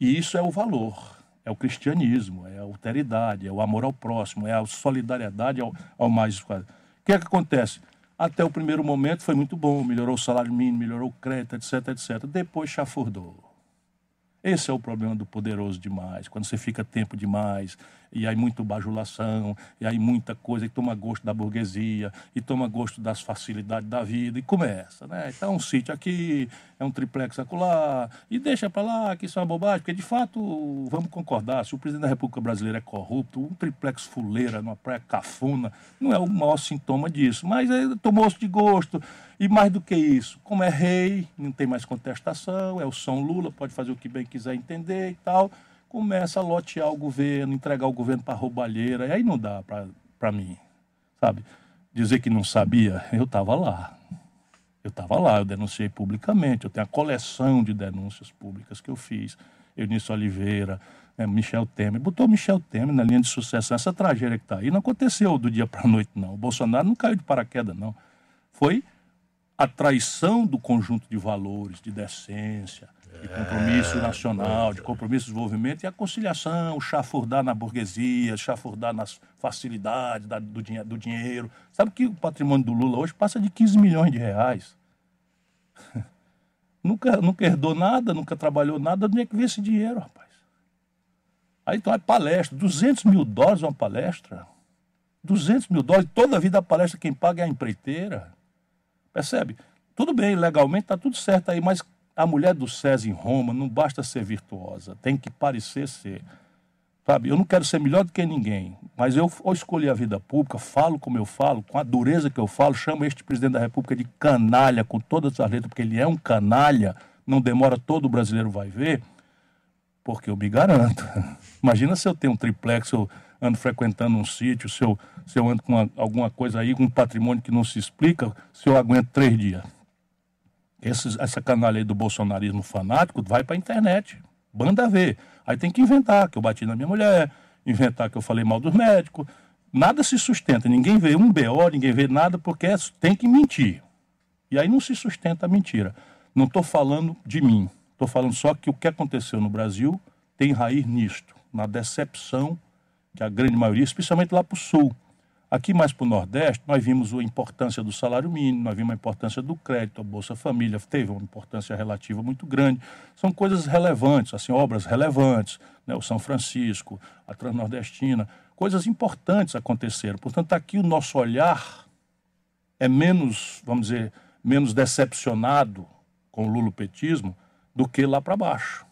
E isso é o valor, é o cristianismo, é a alteridade, é o amor ao próximo, é a solidariedade ao, ao mais. O que é que acontece? Até o primeiro momento foi muito bom, melhorou o salário mínimo, melhorou o crédito, etc, etc. Depois chafurdou. Esse é o problema do poderoso demais, quando você fica tempo demais, e aí muita bajulação, e aí muita coisa, e toma gosto da burguesia, e toma gosto das facilidades da vida, e começa, né? Então, um sítio aqui, é um triplex acolá, e deixa para lá, que isso é uma bobagem, porque de fato, vamos concordar, se o presidente da República Brasileira é corrupto, um triplex fuleira numa praia cafuna, não é o maior sintoma disso, mas é, tomou-se de gosto, e mais do que isso, como é rei, não tem mais contestação, é o São Lula, pode fazer o que bem quiser entender e tal, começa a lotear o governo, entregar o governo para roubalheira, e aí não dá para mim, sabe? Dizer que não sabia, eu estava lá. Eu estava lá, eu denunciei publicamente, eu tenho a coleção de denúncias públicas que eu fiz. Eunício Oliveira, né, Michel Temer, botou Michel Temer na linha de sucessão. Essa tragédia que está aí não aconteceu do dia para a noite, não. O Bolsonaro não caiu de paraquedas, não. Foi a traição do conjunto de valores, de decência, de compromisso é, nacional, de compromisso de desenvolvimento e a conciliação, chafurdar na burguesia, chafurdar nas facilidades da, do, dinhe do dinheiro. Sabe que o patrimônio do Lula hoje passa de 15 milhões de reais. nunca, nunca herdou nada, nunca trabalhou nada, onde é que vê esse dinheiro, rapaz? Aí então é palestra, 200 mil dólares uma palestra. 200 mil dólares, toda a vida a palestra quem paga é a empreiteira. Percebe? Tudo bem, legalmente está tudo certo aí, mas a mulher do César em Roma não basta ser virtuosa, tem que parecer ser. Sabe, eu não quero ser melhor do que ninguém, mas eu, eu escolhi a vida pública, falo como eu falo, com a dureza que eu falo, chamo este presidente da República de canalha, com todas as letras, porque ele é um canalha, não demora, todo brasileiro vai ver, porque eu me garanto. Imagina se eu tenho um triplex, eu ando frequentando um sítio, se eu, se eu ando com uma, alguma coisa aí, com um patrimônio que não se explica, se eu aguento três dias. Essa canalha aí do bolsonarismo fanático vai para a internet. Banda ver. Aí tem que inventar que eu bati na minha mulher, inventar que eu falei mal dos médicos. Nada se sustenta, ninguém vê um BO, ninguém vê nada, porque é, tem que mentir. E aí não se sustenta a mentira. Não estou falando de mim, estou falando só que o que aconteceu no Brasil tem raiz nisto, na decepção que a grande maioria, especialmente lá para o sul. Aqui mais para o Nordeste, nós vimos a importância do salário mínimo, nós vimos a importância do crédito, a Bolsa Família teve uma importância relativa muito grande. São coisas relevantes, assim, obras relevantes, né? o São Francisco, a Transnordestina, coisas importantes aconteceram. Portanto, aqui o nosso olhar é menos, vamos dizer, menos decepcionado com o lulopetismo do que lá para baixo,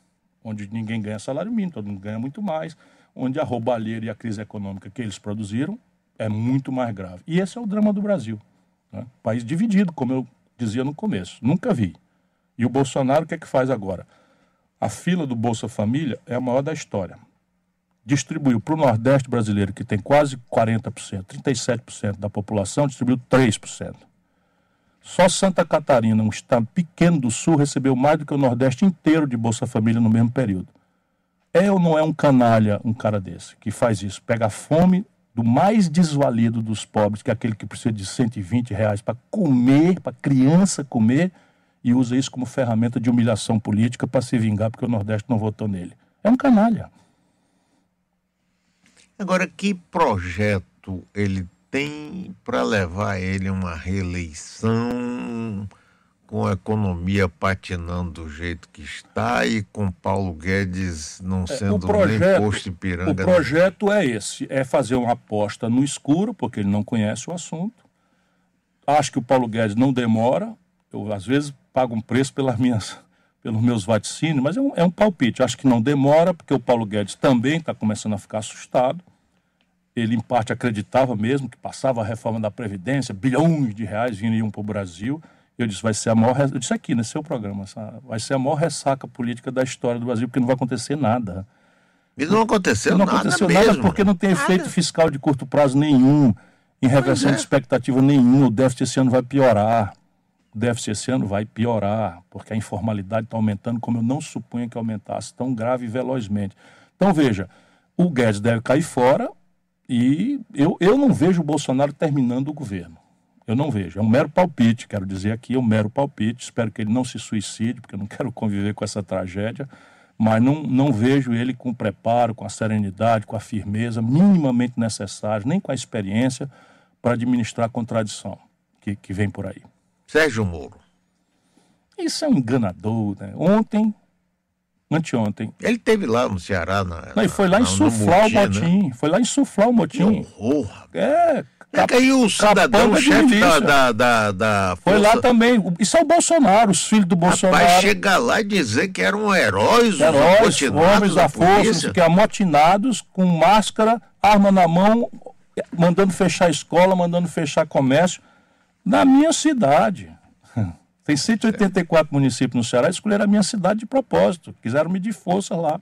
onde ninguém ganha salário mínimo, todo mundo ganha muito mais onde a roubalheira e a crise econômica que eles produziram é muito mais grave. E esse é o drama do Brasil. Né? País dividido, como eu dizia no começo. Nunca vi. E o Bolsonaro, o que é que faz agora? A fila do Bolsa Família é a maior da história. Distribuiu para o Nordeste brasileiro, que tem quase 40%, 37% da população, distribuiu 3%. Só Santa Catarina, um estado pequeno do Sul, recebeu mais do que o Nordeste inteiro de Bolsa Família no mesmo período. É ou não é um canalha um cara desse que faz isso? Pega a fome do mais desvalido dos pobres, que é aquele que precisa de 120 reais para comer, para criança comer, e usa isso como ferramenta de humilhação política para se vingar porque o Nordeste não votou nele. É um canalha. Agora, que projeto ele tem para levar ele a uma reeleição? Com a economia patinando do jeito que está e com Paulo Guedes não é, sendo projeto, nem posto Ipiranga. O projeto é esse, é fazer uma aposta no escuro, porque ele não conhece o assunto. Acho que o Paulo Guedes não demora. Eu, às vezes, pago um preço pelas minhas, pelos meus vaticínios, mas é um, é um palpite. Acho que não demora, porque o Paulo Guedes também está começando a ficar assustado. Ele, em parte, acreditava mesmo que passava a reforma da Previdência, bilhões de reais viriam para o Brasil eu disse, vai ser a maior. Eu disse aqui nesse seu programa, vai ser a maior ressaca política da história do Brasil, porque não vai acontecer nada. E não aconteceu nada. Não aconteceu nada mesmo. porque não tem nada. efeito fiscal de curto prazo nenhum, em reversão é. de expectativa nenhuma. O déficit esse ano vai piorar. O déficit esse ano vai piorar, porque a informalidade está aumentando como eu não supunha que aumentasse tão grave e velozmente. Então, veja, o Guedes deve cair fora e eu, eu não vejo o Bolsonaro terminando o governo. Eu não vejo. É um mero palpite, quero dizer aqui, é um mero palpite. Espero que ele não se suicide, porque eu não quero conviver com essa tragédia. Mas não, não vejo ele com o preparo, com a serenidade, com a firmeza minimamente necessária, nem com a experiência para administrar a contradição que, que vem por aí. Sérgio Moro. Isso é um enganador. Né? Ontem, anteontem. Ele teve lá no Ceará. Na, não, e foi lá insuflar o motim. Né? Foi lá insuflar o motim. Que horror. É, é que aí o cidadão, chefe da, da, da, da Foi lá também. Isso é o Bolsonaro, os filhos do Bolsonaro. Rapaz, chegar lá e dizer que eram heróis, heróis homens da, da força, que amotinados, com máscara, arma na mão, mandando fechar escola, mandando fechar comércio. Na minha cidade. Tem 184 é. municípios no Ceará, escolheram a minha cidade de propósito. Quiseram medir força lá.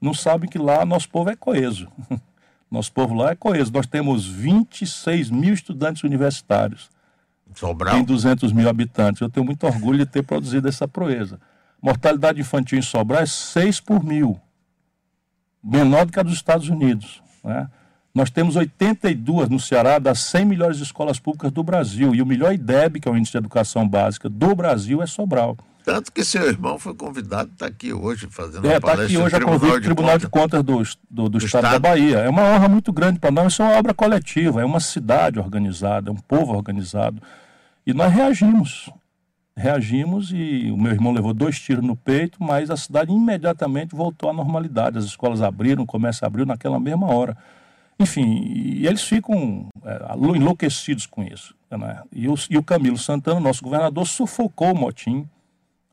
Não sabem que lá nosso povo é coeso. Nosso povo lá é coeso. Nós temos 26 mil estudantes universitários. Sobral. Tem 200 mil habitantes. Eu tenho muito orgulho de ter produzido essa proeza. Mortalidade infantil em Sobral é 6 por mil. Menor do que a dos Estados Unidos. Né? Nós temos 82 no Ceará das 100 melhores escolas públicas do Brasil. E o melhor IDEB, que é o Índice de Educação Básica do Brasil, é Sobral. Tanto que seu irmão foi convidado, está aqui hoje fazendo é, uma palestra. Está aqui hoje a convite do Tribunal de Contas do, do, do, do Estado, Estado, da Bahia. É uma honra muito grande para nós, isso é uma obra coletiva, é uma cidade organizada, é um povo organizado. E nós reagimos. Reagimos e o meu irmão levou dois tiros no peito, mas a cidade imediatamente voltou à normalidade. As escolas abriram, o comércio abriu naquela mesma hora. Enfim, e eles ficam é, enlouquecidos com isso. Né? E, o, e o Camilo Santana, nosso governador, sufocou o motim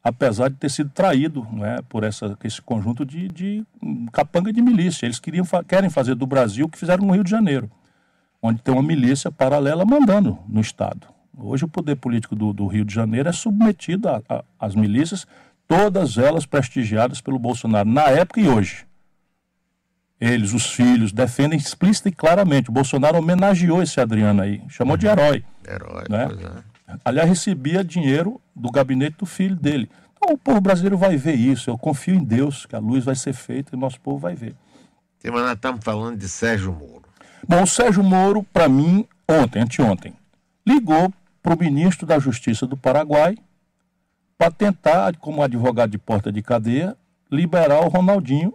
apesar de ter sido traído né, por essa, esse conjunto de, de capanga de milícia. Eles queriam, querem fazer do Brasil o que fizeram no Rio de Janeiro, onde tem uma milícia paralela mandando no Estado. Hoje o poder político do, do Rio de Janeiro é submetido às milícias, todas elas prestigiadas pelo Bolsonaro, na época e hoje. Eles, os filhos, defendem explícita e claramente. O Bolsonaro homenageou esse Adriano aí, chamou uhum. de herói. Herói, né? pois é. Aliás, recebia dinheiro do gabinete do filho dele. Então o povo brasileiro vai ver isso. Eu confio em Deus que a luz vai ser feita e o nosso povo vai ver. Sim, mas nós estamos falando de Sérgio Moro. Bom, o Sérgio Moro, para mim, ontem, anteontem, ligou para o ministro da Justiça do Paraguai para tentar, como advogado de porta de cadeia, liberar o Ronaldinho,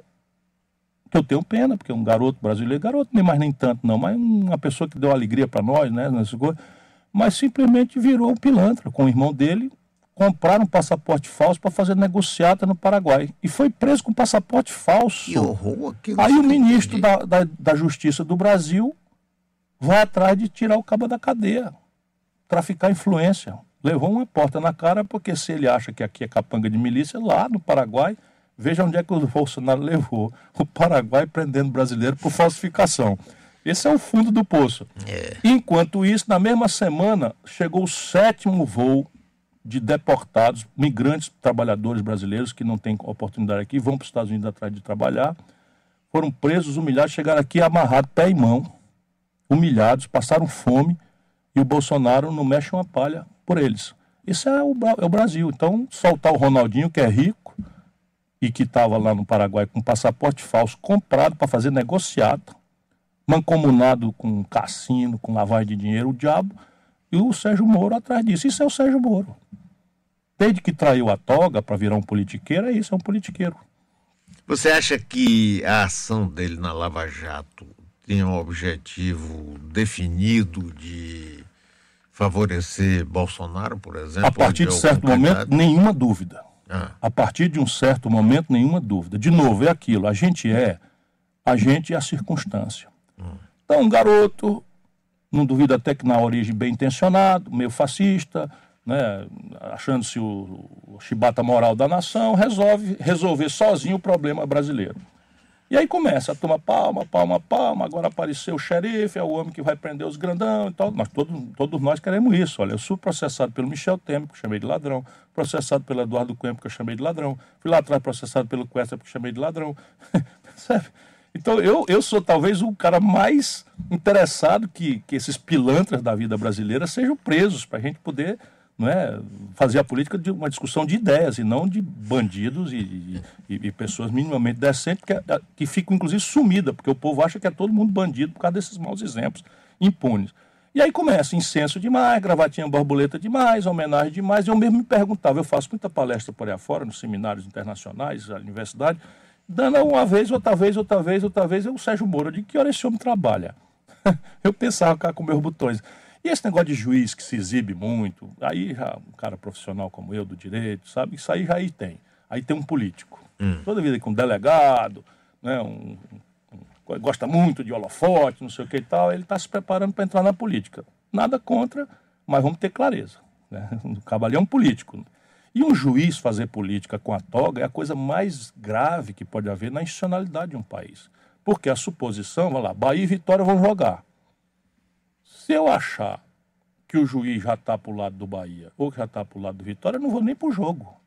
que eu tenho pena, porque é um garoto brasileiro, garoto nem mais nem tanto não, mas uma pessoa que deu alegria para nós, né, nessas coisas mas simplesmente virou um pilantra com o irmão dele, compraram um passaporte falso para fazer negociata no Paraguai. E foi preso com passaporte falso. Que horror, Aí o ministro da, da, da, Justiça do Brasil vai atrás de tirar o cabo da cadeia, traficar influência. Levou uma porta na cara, porque se ele acha que aqui é capanga de milícia, lá no Paraguai, veja onde é que o Bolsonaro levou o Paraguai prendendo brasileiro por falsificação. Esse é o fundo do poço. É. Enquanto isso, na mesma semana, chegou o sétimo voo de deportados, migrantes, trabalhadores brasileiros que não têm oportunidade aqui, vão para os Estados Unidos atrás de trabalhar, foram presos, humilhados, chegaram aqui amarrados, pé e mão, humilhados, passaram fome e o Bolsonaro não mexe uma palha por eles. Isso é o, é o Brasil. Então, soltar o Ronaldinho, que é rico e que estava lá no Paraguai com passaporte falso comprado para fazer negociado, mancomunado com cassino, com lavagem de dinheiro, o diabo, e o Sérgio Moro atrás disso. Isso é o Sérgio Moro. Desde que traiu a toga para virar um politiqueiro, é isso, é um politiqueiro. Você acha que a ação dele na Lava Jato tem um objetivo definido de favorecer Bolsonaro, por exemplo? A partir de certo momento, nenhuma dúvida. Ah. A partir de um certo momento, nenhuma dúvida. De novo, é aquilo, a gente é a gente é a circunstância. Então, um garoto, não duvido até que na origem bem intencionado, meio fascista, né, achando-se o, o chibata moral da nação, resolve resolver sozinho o problema brasileiro. E aí começa a tomar palma, palma, palma, agora apareceu o xerife, é o homem que vai prender os grandão e tal. Mas todos, todos nós queremos isso. Olha, eu sou processado pelo Michel Temer, que eu chamei de ladrão, processado pelo Eduardo Cunha, que eu chamei de ladrão, fui lá atrás processado pelo Questa, que eu chamei de ladrão. Percebe? Então eu, eu sou talvez o cara mais interessado que, que esses pilantras da vida brasileira sejam presos, para a gente poder não é, fazer a política de uma discussão de ideias e não de bandidos e, e, e pessoas minimamente decentes que, que ficam, inclusive, sumidas, porque o povo acha que é todo mundo bandido por causa desses maus exemplos impunes. E aí começa incenso demais, gravatinha borboleta demais, homenagem demais. Eu mesmo me perguntava, eu faço muita palestra por aí fora, nos seminários internacionais, na universidade, dando uma vez, outra vez, outra vez, outra vez, eu, o Sérgio Moro, de que hora esse homem trabalha? eu pensava cá com meus botões. E esse negócio de juiz que se exibe muito, aí já um cara profissional como eu, do direito, sabe? Isso aí já aí tem. Aí tem um político. Hum. Toda vida com um delegado, né? Um, um, gosta muito de holofote, não sei o que e tal, ele está se preparando para entrar na política. Nada contra, mas vamos ter clareza. Né? O cabalhão é um político. E um juiz fazer política com a toga é a coisa mais grave que pode haver na institucionalidade de um país. Porque a suposição, vai lá, Bahia e Vitória vão jogar. Se eu achar que o juiz já está para o lado do Bahia ou que já está para o lado do Vitória, eu não vou nem para o jogo.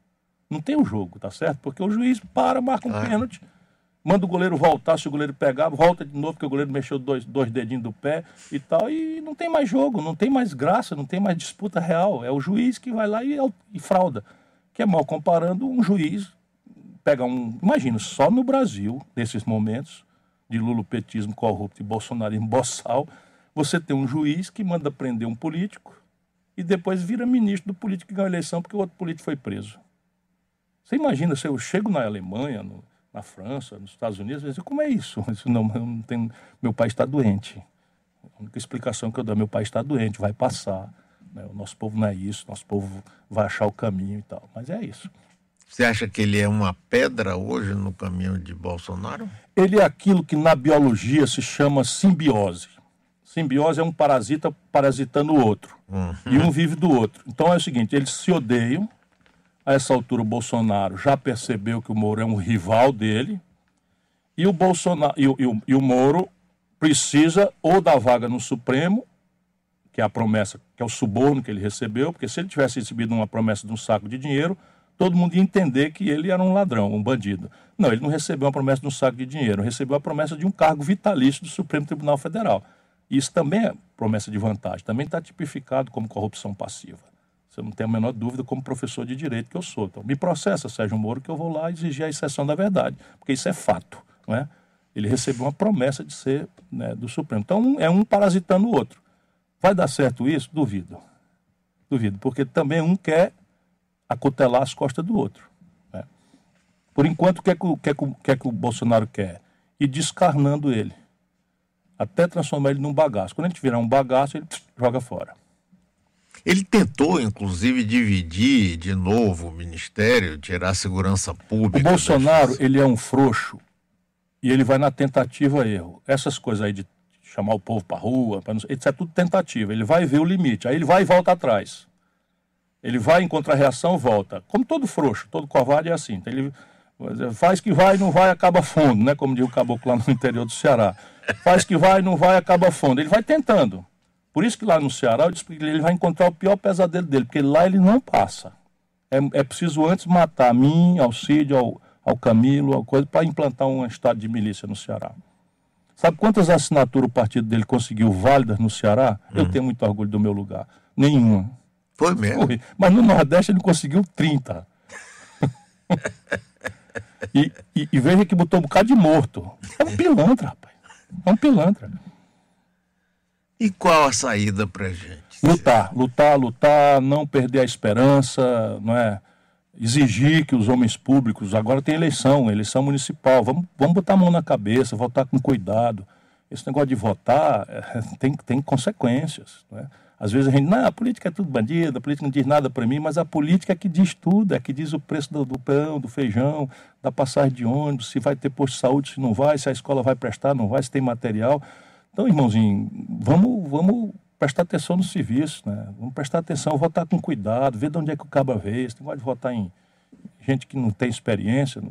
Não tem o jogo, tá certo? Porque o juiz para, marca um ah. pênalti, manda o goleiro voltar, se o goleiro pegar, volta de novo, porque o goleiro mexeu dois, dois dedinhos do pé e tal, e não tem mais jogo, não tem mais graça, não tem mais disputa real. É o juiz que vai lá e, e frauda. Que é mal comparando um juiz pega um. Imagina, só no Brasil, nesses momentos de lulopetismo corrupto e bolsonarismo boçal, você tem um juiz que manda prender um político e depois vira ministro do político que ganhou a eleição porque o outro político foi preso. Você imagina, se eu chego na Alemanha, no, na França, nos Estados Unidos, digo, como é isso? isso não, não tem, meu pai está doente. A única explicação que eu dou, meu pai está doente, vai passar. Né? O nosso povo não é isso, nosso povo vai achar o caminho e tal. Mas é isso. Você acha que ele é uma pedra hoje no caminho de Bolsonaro? Ele é aquilo que na biologia se chama simbiose. Simbiose é um parasita parasitando o outro. Uhum. E um vive do outro. Então é o seguinte: eles se odeiam. A essa altura, o Bolsonaro já percebeu que o Moro é um rival dele. E o, Bolsonaro, e o, e o, Moro precisa ou da vaga no Supremo, que é a promessa, que é o suborno que ele recebeu, porque se ele tivesse recebido uma promessa de um saco de dinheiro, todo mundo ia entender que ele era um ladrão, um bandido. Não, ele não recebeu uma promessa de um saco de dinheiro, recebeu a promessa de um cargo vitalício do Supremo Tribunal Federal. Isso também é promessa de vantagem, também está tipificado como corrupção passiva. Você não tem a menor dúvida, como professor de direito que eu sou. Então, me processa, Sérgio Moro, que eu vou lá exigir a exceção da verdade, porque isso é fato. Não é? Ele recebeu uma promessa de ser né, do Supremo. Então, é um parasitando o outro. Vai dar certo isso? Duvido. Duvido, porque também um quer acotelar as costas do outro. Né? Por enquanto, o que, é que, o, que, é que, o, que é que o Bolsonaro quer? Ir descarnando ele até transformar ele num bagaço. Quando a gente virar um bagaço, ele joga fora. Ele tentou, inclusive, dividir de novo o ministério, tirar a segurança pública. O Bolsonaro, ele é um frouxo e ele vai na tentativa erro. Essas coisas aí de chamar o povo para rua, pra não... isso é tudo tentativa. Ele vai ver o limite, aí ele vai e volta atrás. Ele vai, encontra a reação, volta. Como todo frouxo, todo covarde é assim. Então ele faz que vai, não vai, acaba fundo, né? Como diz o caboclo lá no interior do Ceará. Faz que vai, não vai, acaba fundo. Ele vai tentando. Por isso que lá no Ceará eu disse que ele vai encontrar o pior pesadelo dele, porque lá ele não passa. É, é preciso antes matar a mim, ao Cid, ao, ao Camilo, ao coisa, para implantar um estado de milícia no Ceará. Sabe quantas assinaturas o partido dele conseguiu válidas no Ceará? Hum. Eu tenho muito orgulho do meu lugar. Nenhuma. Foi mesmo? Foi. Mas no Nordeste ele conseguiu 30. e, e, e, veja que botou um bocado de morto. É um pilantra, rapaz. É um pilantra. E qual a saída pra gente? Lutar, lutar, lutar, não perder a esperança, não é? Exigir que os homens públicos, agora tem eleição, eleição municipal, vamos, vamos botar a mão na cabeça, votar com cuidado. Esse negócio de votar é, tem, tem consequências, não é? Às vezes a gente, não, a política é tudo bandido, a política não diz nada para mim, mas a política é que diz tudo, é que diz o preço do, do pão, do feijão, da passagem de ônibus, se vai ter posto de saúde, se não vai, se a escola vai prestar, não vai, se tem material. Então, irmãozinho, vamos, vamos prestar atenção no serviço, né? Vamos prestar atenção, votar com cuidado, ver de onde é que o cabo veio. Você pode votar em gente que não tem experiência,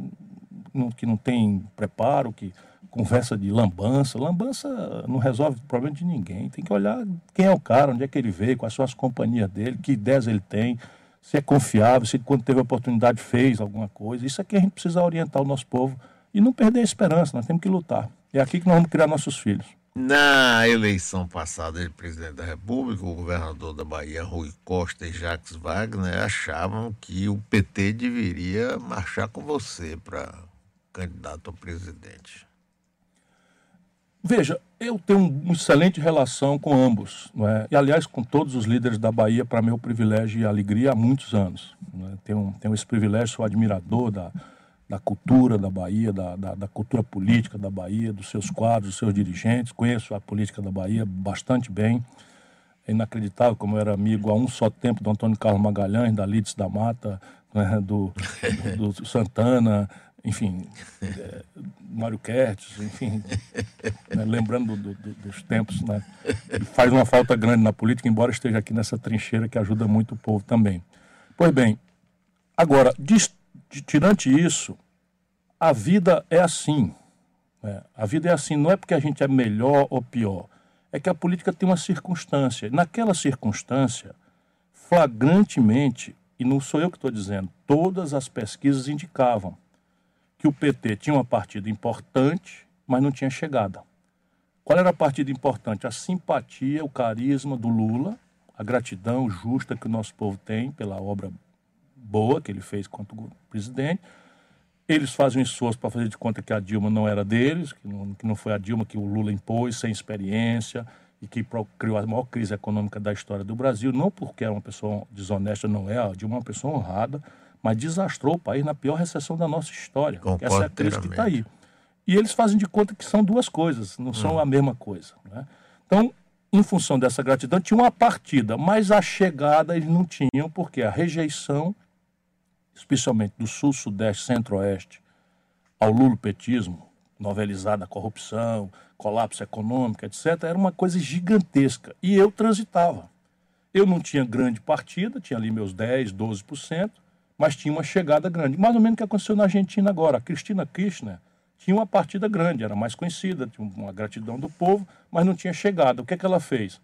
não, que não tem preparo, que conversa de lambança. Lambança não resolve o problema de ninguém. Tem que olhar quem é o cara, onde é que ele veio, quais são as companhias dele, que ideias ele tem, se é confiável, se quando teve oportunidade fez alguma coisa. Isso aqui a gente precisa orientar o nosso povo e não perder a esperança. Nós temos que lutar. É aqui que nós vamos criar nossos filhos. Na eleição passada de presidente da República, o governador da Bahia, Rui Costa e Jacques Wagner, achavam que o PT deveria marchar com você para candidato a presidente. Veja, eu tenho uma excelente relação com ambos, não é? e aliás com todos os líderes da Bahia, para meu privilégio e alegria há muitos anos. É? tenho, tenho esse privilégio, sou admirador da, da cultura da Bahia, da, da, da, cultura política da Bahia, dos seus quadros, dos seus dirigentes. Conheço a política da Bahia bastante bem. É inacreditável como eu era amigo há um só tempo do Antônio Carlos Magalhães, da Lides da Mata, né, do, do, do, Santana, enfim, é, Mário Kertz, enfim, né, lembrando do, dos tempos. Né, faz uma falta grande na política, embora esteja aqui nessa trincheira que ajuda muito o povo também. Pois bem, agora, tirante isso, a vida é assim. Né? A vida é assim, não é porque a gente é melhor ou pior. É que a política tem uma circunstância. Naquela circunstância, flagrantemente, e não sou eu que estou dizendo, todas as pesquisas indicavam que o PT tinha uma partida importante, mas não tinha chegada. Qual era a partida importante? A simpatia, o carisma do Lula, a gratidão justa que o nosso povo tem pela obra boa que ele fez quanto presidente, eles fazem um esforço para fazer de conta que a Dilma não era deles, que não, que não foi a Dilma que o Lula impôs, sem experiência, e que criou a maior crise econômica da história do Brasil, não porque era uma pessoa desonesta, não é, a Dilma é uma pessoa honrada, mas desastrou o país na pior recessão da nossa história. Essa é a crise que está aí. E eles fazem de conta que são duas coisas, não são hum. a mesma coisa. Né? Então, em função dessa gratidão, tinha uma partida, mas a chegada eles não tinham, porque a rejeição especialmente do sul, sudeste, centro-oeste, ao lulopetismo, novelizada a corrupção, colapso econômico, etc., era uma coisa gigantesca. E eu transitava. Eu não tinha grande partida, tinha ali meus 10, 12%, mas tinha uma chegada grande. Mais ou menos o que aconteceu na Argentina agora. A Cristina Kirchner tinha uma partida grande, era mais conhecida, tinha uma gratidão do povo, mas não tinha chegada. O que, é que ela fez?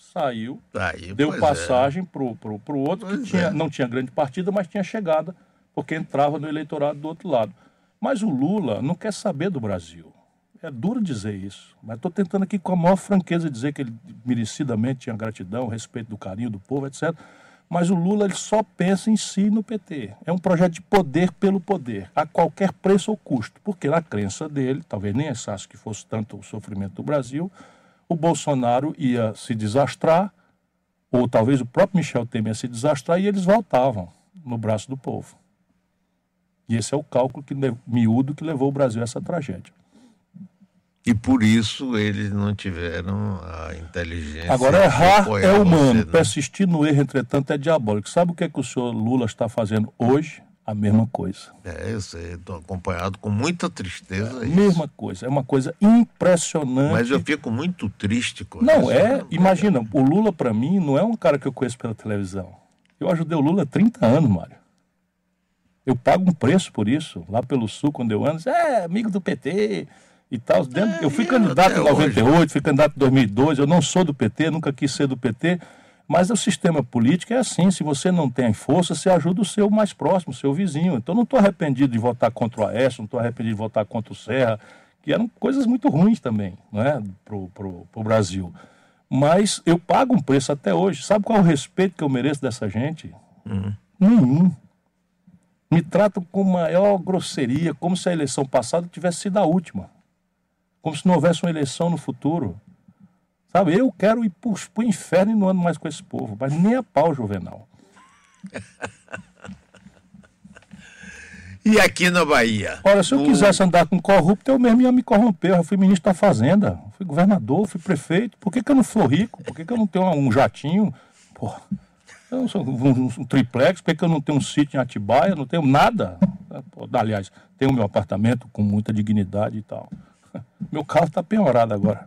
Saiu, Aí, deu é. passagem é. para o outro, pois que tinha, é. não tinha grande partida, mas tinha chegada, porque entrava no eleitorado do outro lado. Mas o Lula não quer saber do Brasil. É duro dizer isso, mas estou tentando aqui com a maior franqueza dizer que ele merecidamente tinha gratidão, respeito do carinho do povo, etc. Mas o Lula ele só pensa em si no PT. É um projeto de poder pelo poder, a qualquer preço ou custo. Porque na crença dele, talvez nem achasse que fosse tanto o sofrimento do Brasil, o Bolsonaro ia se desastrar, ou talvez o próprio Michel Temer ia se desastrar, e eles voltavam no braço do povo. E esse é o cálculo que, miúdo que levou o Brasil a essa tragédia. E por isso eles não tiveram a inteligência. Agora, errar é humano, você, né? persistir no erro, entretanto, é diabólico. Sabe o que, é que o senhor Lula está fazendo hoje? A mesma coisa. É, eu sei, estou acompanhado com muita tristeza. É, mesma coisa, é uma coisa impressionante. Mas eu fico muito triste com não, isso. É, não, imagina, o Lula para mim não é um cara que eu conheço pela televisão. Eu ajudei o Lula há 30 anos, Mário. Eu pago um preço por isso, lá pelo Sul, quando eu ando, é amigo do PT e tal. É, eu fui candidato em 98, hoje. fui candidato em 2002, eu não sou do PT, nunca quis ser do PT, mas o sistema político é assim: se você não tem força, você ajuda o seu mais próximo, o seu vizinho. Então, não estou arrependido de votar contra o Aécio, não estou arrependido de votar contra o Serra, que eram coisas muito ruins também né, para o Brasil. Mas eu pago um preço até hoje. Sabe qual é o respeito que eu mereço dessa gente? Uhum. Nenhum. Me tratam com maior grosseria, como se a eleição passada tivesse sido a última. Como se não houvesse uma eleição no futuro. Sabe, eu quero ir para o inferno e não ando mais com esse povo, mas nem a pau, Juvenal. e aqui na Bahia? Olha, se eu quisesse andar com corrupto, eu mesmo ia me corromper. Eu fui ministro da Fazenda, fui governador, fui prefeito. Por que, que eu não sou rico? Por que, que eu não tenho um jatinho? Porra, eu não sou um, um, um triplex, por que, que eu não tenho um sítio em Atibaia? Não tenho nada. Pô, aliás, tenho meu apartamento com muita dignidade e tal. Meu carro está penhorado agora.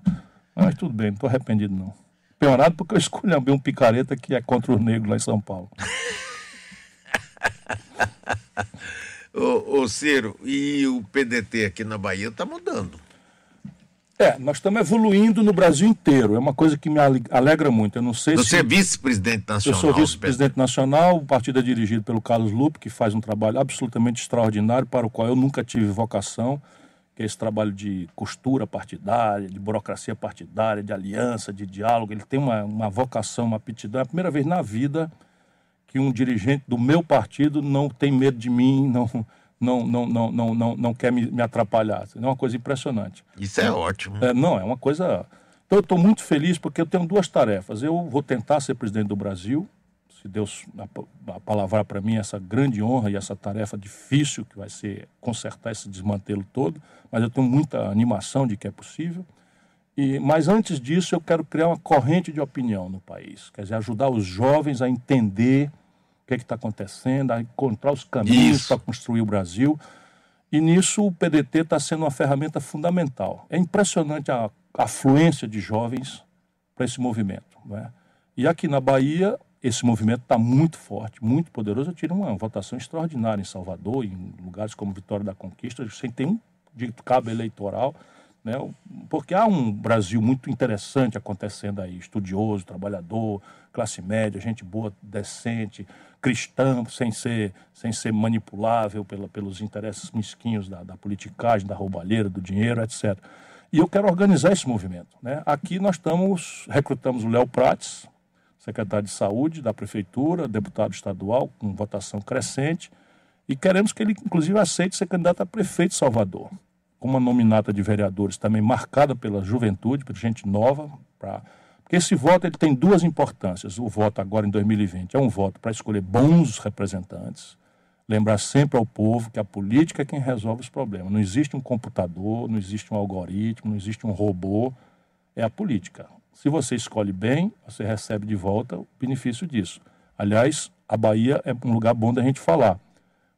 Mas tudo bem, não estou arrependido não. Piorado porque eu escolhi um picareta que é contra os negros lá em São Paulo. ô, ô Ciro, e o PDT aqui na Bahia está mudando. É, nós estamos evoluindo no Brasil inteiro. É uma coisa que me alegra muito. Eu não sei Você se... é vice-presidente nacional. Eu sou vice-presidente nacional. O partido é dirigido pelo Carlos Lupe, que faz um trabalho absolutamente extraordinário, para o qual eu nunca tive vocação. Que é esse trabalho de costura partidária, de burocracia partidária, de aliança, de diálogo. Ele tem uma, uma vocação, uma aptidão. É a primeira vez na vida que um dirigente do meu partido não tem medo de mim, não, não, não, não, não, não, não quer me, me atrapalhar. É uma coisa impressionante. Isso é ótimo. É, não, é uma coisa. Então eu estou muito feliz porque eu tenho duas tarefas. Eu vou tentar ser presidente do Brasil, se Deus palavrar para mim essa grande honra e essa tarefa difícil que vai ser consertar esse desmantelo todo, mas eu tenho muita animação de que é possível. E, mas antes disso, eu quero criar uma corrente de opinião no país, quer dizer, ajudar os jovens a entender o que é está acontecendo, a encontrar os caminhos para construir o Brasil. E nisso o PDT está sendo uma ferramenta fundamental. É impressionante a afluência de jovens para esse movimento. É? E aqui na Bahia, esse movimento está muito forte, muito poderoso. Eu tive uma votação extraordinária em Salvador, em lugares como Vitória da Conquista, sem ter um dito cabo eleitoral, né? porque há um Brasil muito interessante acontecendo aí, estudioso, trabalhador, classe média, gente boa, decente, cristã, sem ser, sem ser manipulável pela, pelos interesses mesquinhos da, da politicagem, da roubalheira, do dinheiro, etc. E eu quero organizar esse movimento. Né? Aqui nós estamos, recrutamos o Léo Prates, secretário de Saúde da Prefeitura, deputado estadual, com votação crescente, e queremos que ele, inclusive, aceite ser candidato a prefeito de Salvador, com uma nominata de vereadores também marcada pela juventude, por gente nova, pra... porque esse voto ele tem duas importâncias. O voto agora em 2020 é um voto para escolher bons representantes, lembrar sempre ao povo que a política é quem resolve os problemas. Não existe um computador, não existe um algoritmo, não existe um robô, é a política. Se você escolhe bem, você recebe de volta o benefício disso. Aliás, a Bahia é um lugar bom da gente falar,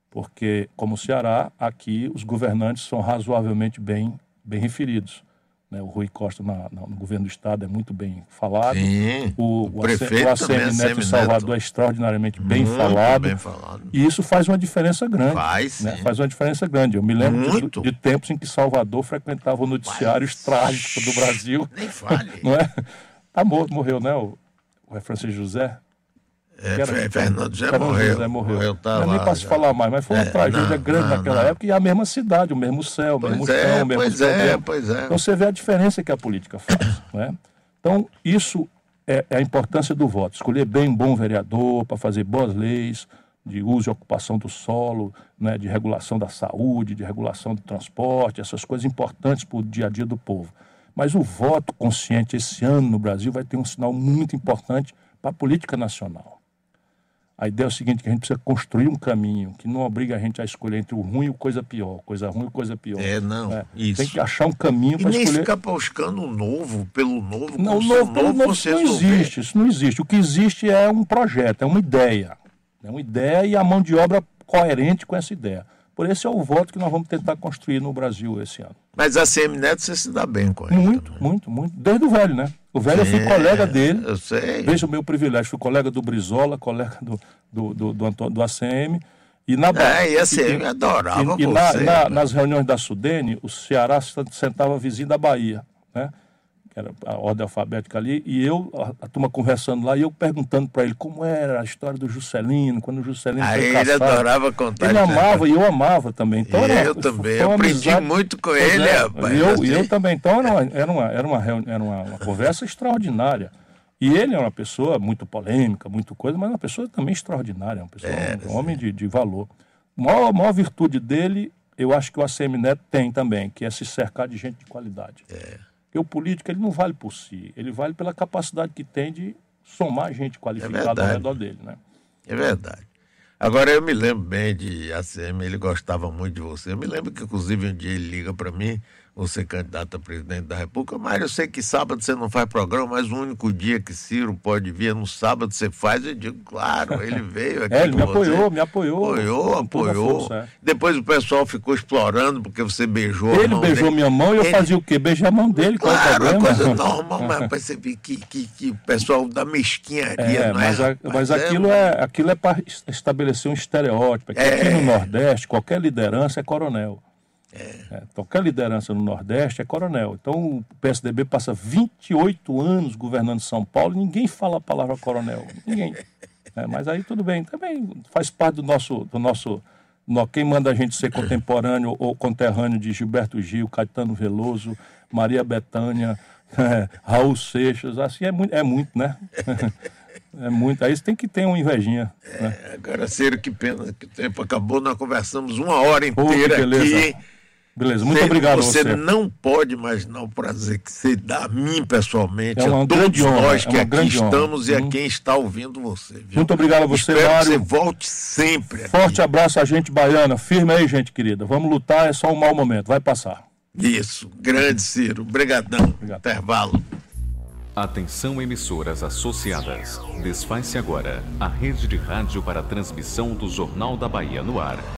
porque, como o Ceará, aqui os governantes são razoavelmente bem, bem referidos. Né? O Rui Costa na, na, no governo do estado é muito bem falado. Sim, o, o, prefeito o ACM Neto Salvador é extraordinariamente bem falado, bem falado. E isso faz uma diferença grande. Faz, né? Faz uma diferença grande. Eu me lembro de, de, tempos em que Salvador frequentava o noticiário trágicos do Brasil. Nem fale. Não é? Tá morto, morreu, né? O, o Francisco José. É, era, Fernando José Fernando morreu. José morreu. morreu tá não lá, nem posso falar mais, mas foi uma é, tragédia não, grande não, naquela não. época e a mesma cidade, o mesmo céu, o mesmo pois chão, é, o mesmo pois é, pois é. Então você vê a diferença que a política faz. né? Então, isso é, é, a importância do voto. Escolher bem um bom vereador para fazer boas leis de uso e ocupação do solo, né, de regulação da saúde, de regulação do transporte, essas coisas importantes para o dia a dia do povo. Mas o voto consciente esse ano no Brasil vai ter um sinal muito importante para a política nacional. A ideia é o seguinte, que a gente precisa construir um caminho que não obriga a gente a escolher entre o ruim e coisa pior, coisa ruim e coisa pior. É, não, é, isso. Tem que achar um caminho para escolher... E nem ficar buscando o novo pelo novo, não, o novo, pelo novo, novo isso não existe, isso não existe. O que existe é um projeto, é uma ideia. É uma ideia e a mão de obra coerente com essa ideia. Por esse é o voto que nós vamos tentar construir no Brasil esse ano. Mas a CM Neto você se dá bem com ele. Muito, também. muito, muito. Desde o velho, né? O velho eu fui colega dele. Eu sei. Veja o meu privilégio. Fui colega do Brizola, colega do, do, do, do, do ACM. E na É, e a ACM e, adorava e, e. Na, na, nas reuniões da Sudene, o Ceará sentava vizinho da Bahia, né? Que era a ordem alfabética ali, e eu, a, a turma conversando lá, e eu perguntando para ele como era a história do Juscelino, quando o Juscelino Aí foi ele caçado. adorava contar. Ele amava e eu amava também. Então, era, eu também, eu aprendi amizade, muito com ele, é, rapaz. E eu, assim. eu também. Então era uma, era uma, era uma, era uma, uma conversa extraordinária. E ele é uma pessoa muito polêmica, muito coisa, mas uma pessoa também extraordinária, uma pessoa, É, um homem de, de valor. A maior, maior virtude dele, eu acho que o ACM Neto tem também, que é se cercar de gente de qualidade. É. Porque o político ele não vale por si, ele vale pela capacidade que tem de somar gente qualificada ao verdade. redor dele, né? É verdade. Agora eu me lembro bem de ACM, ele gostava muito de você. Eu me lembro que, inclusive, um dia ele liga para mim, você candidato a presidente da República. Mário, eu sei que sábado você não faz programa, mas o único dia que Ciro pode vir é no sábado você faz. Eu digo, claro, ele veio aqui. É, ele me você. apoiou, me apoiou. Apoiou, a apoiou. força, é. Depois o pessoal ficou explorando porque você beijou a Ele mão beijou dele. minha mão e eu Ele- fazia o quê? Beijar a mão dele, é Claro, é coisa normal, mas percebi que, que, que o pessoal da mesquinharia, É, não mas, é? a- rapaz? mas aquilo é, aquilo é para estabelecer um estereótipo. É que aqui É. no Nordeste, qualquer liderança é coronel. É, qualquer liderança no Nordeste é coronel. Então o PSDB passa 28 anos governando São Paulo e ninguém fala a palavra coronel. Ninguém. É, mas aí tudo bem, também faz parte do nosso, do nosso, Quem manda a gente ser contemporâneo ou conterrâneo de Gilberto Gil, Caetano Veloso, Maria Bethânia, Raul Seixas, assim é muito, é muito né? É muito. Aí você tem que ter uma invejinha. Né? É, agora, Ciro, que pena que o tempo acabou. Nós conversamos uma hora inteira oh, aqui. Beleza, muito você, obrigado você. Você não pode imaginar o prazer que você dá a mim pessoalmente, é a todos honra, nós que é aqui estamos honra. e a hum. quem está ouvindo você. Viu? Muito obrigado a você, Espero Mário. Que você volte sempre. Aqui. Forte abraço a gente baiana. Firme aí, gente querida. Vamos lutar, é só um mau momento. Vai passar. Isso, grande Ciro. Obrigadão. Obrigado. Intervalo. Atenção emissoras associadas. Desfaz-se agora a rede de rádio para transmissão do Jornal da Bahia no ar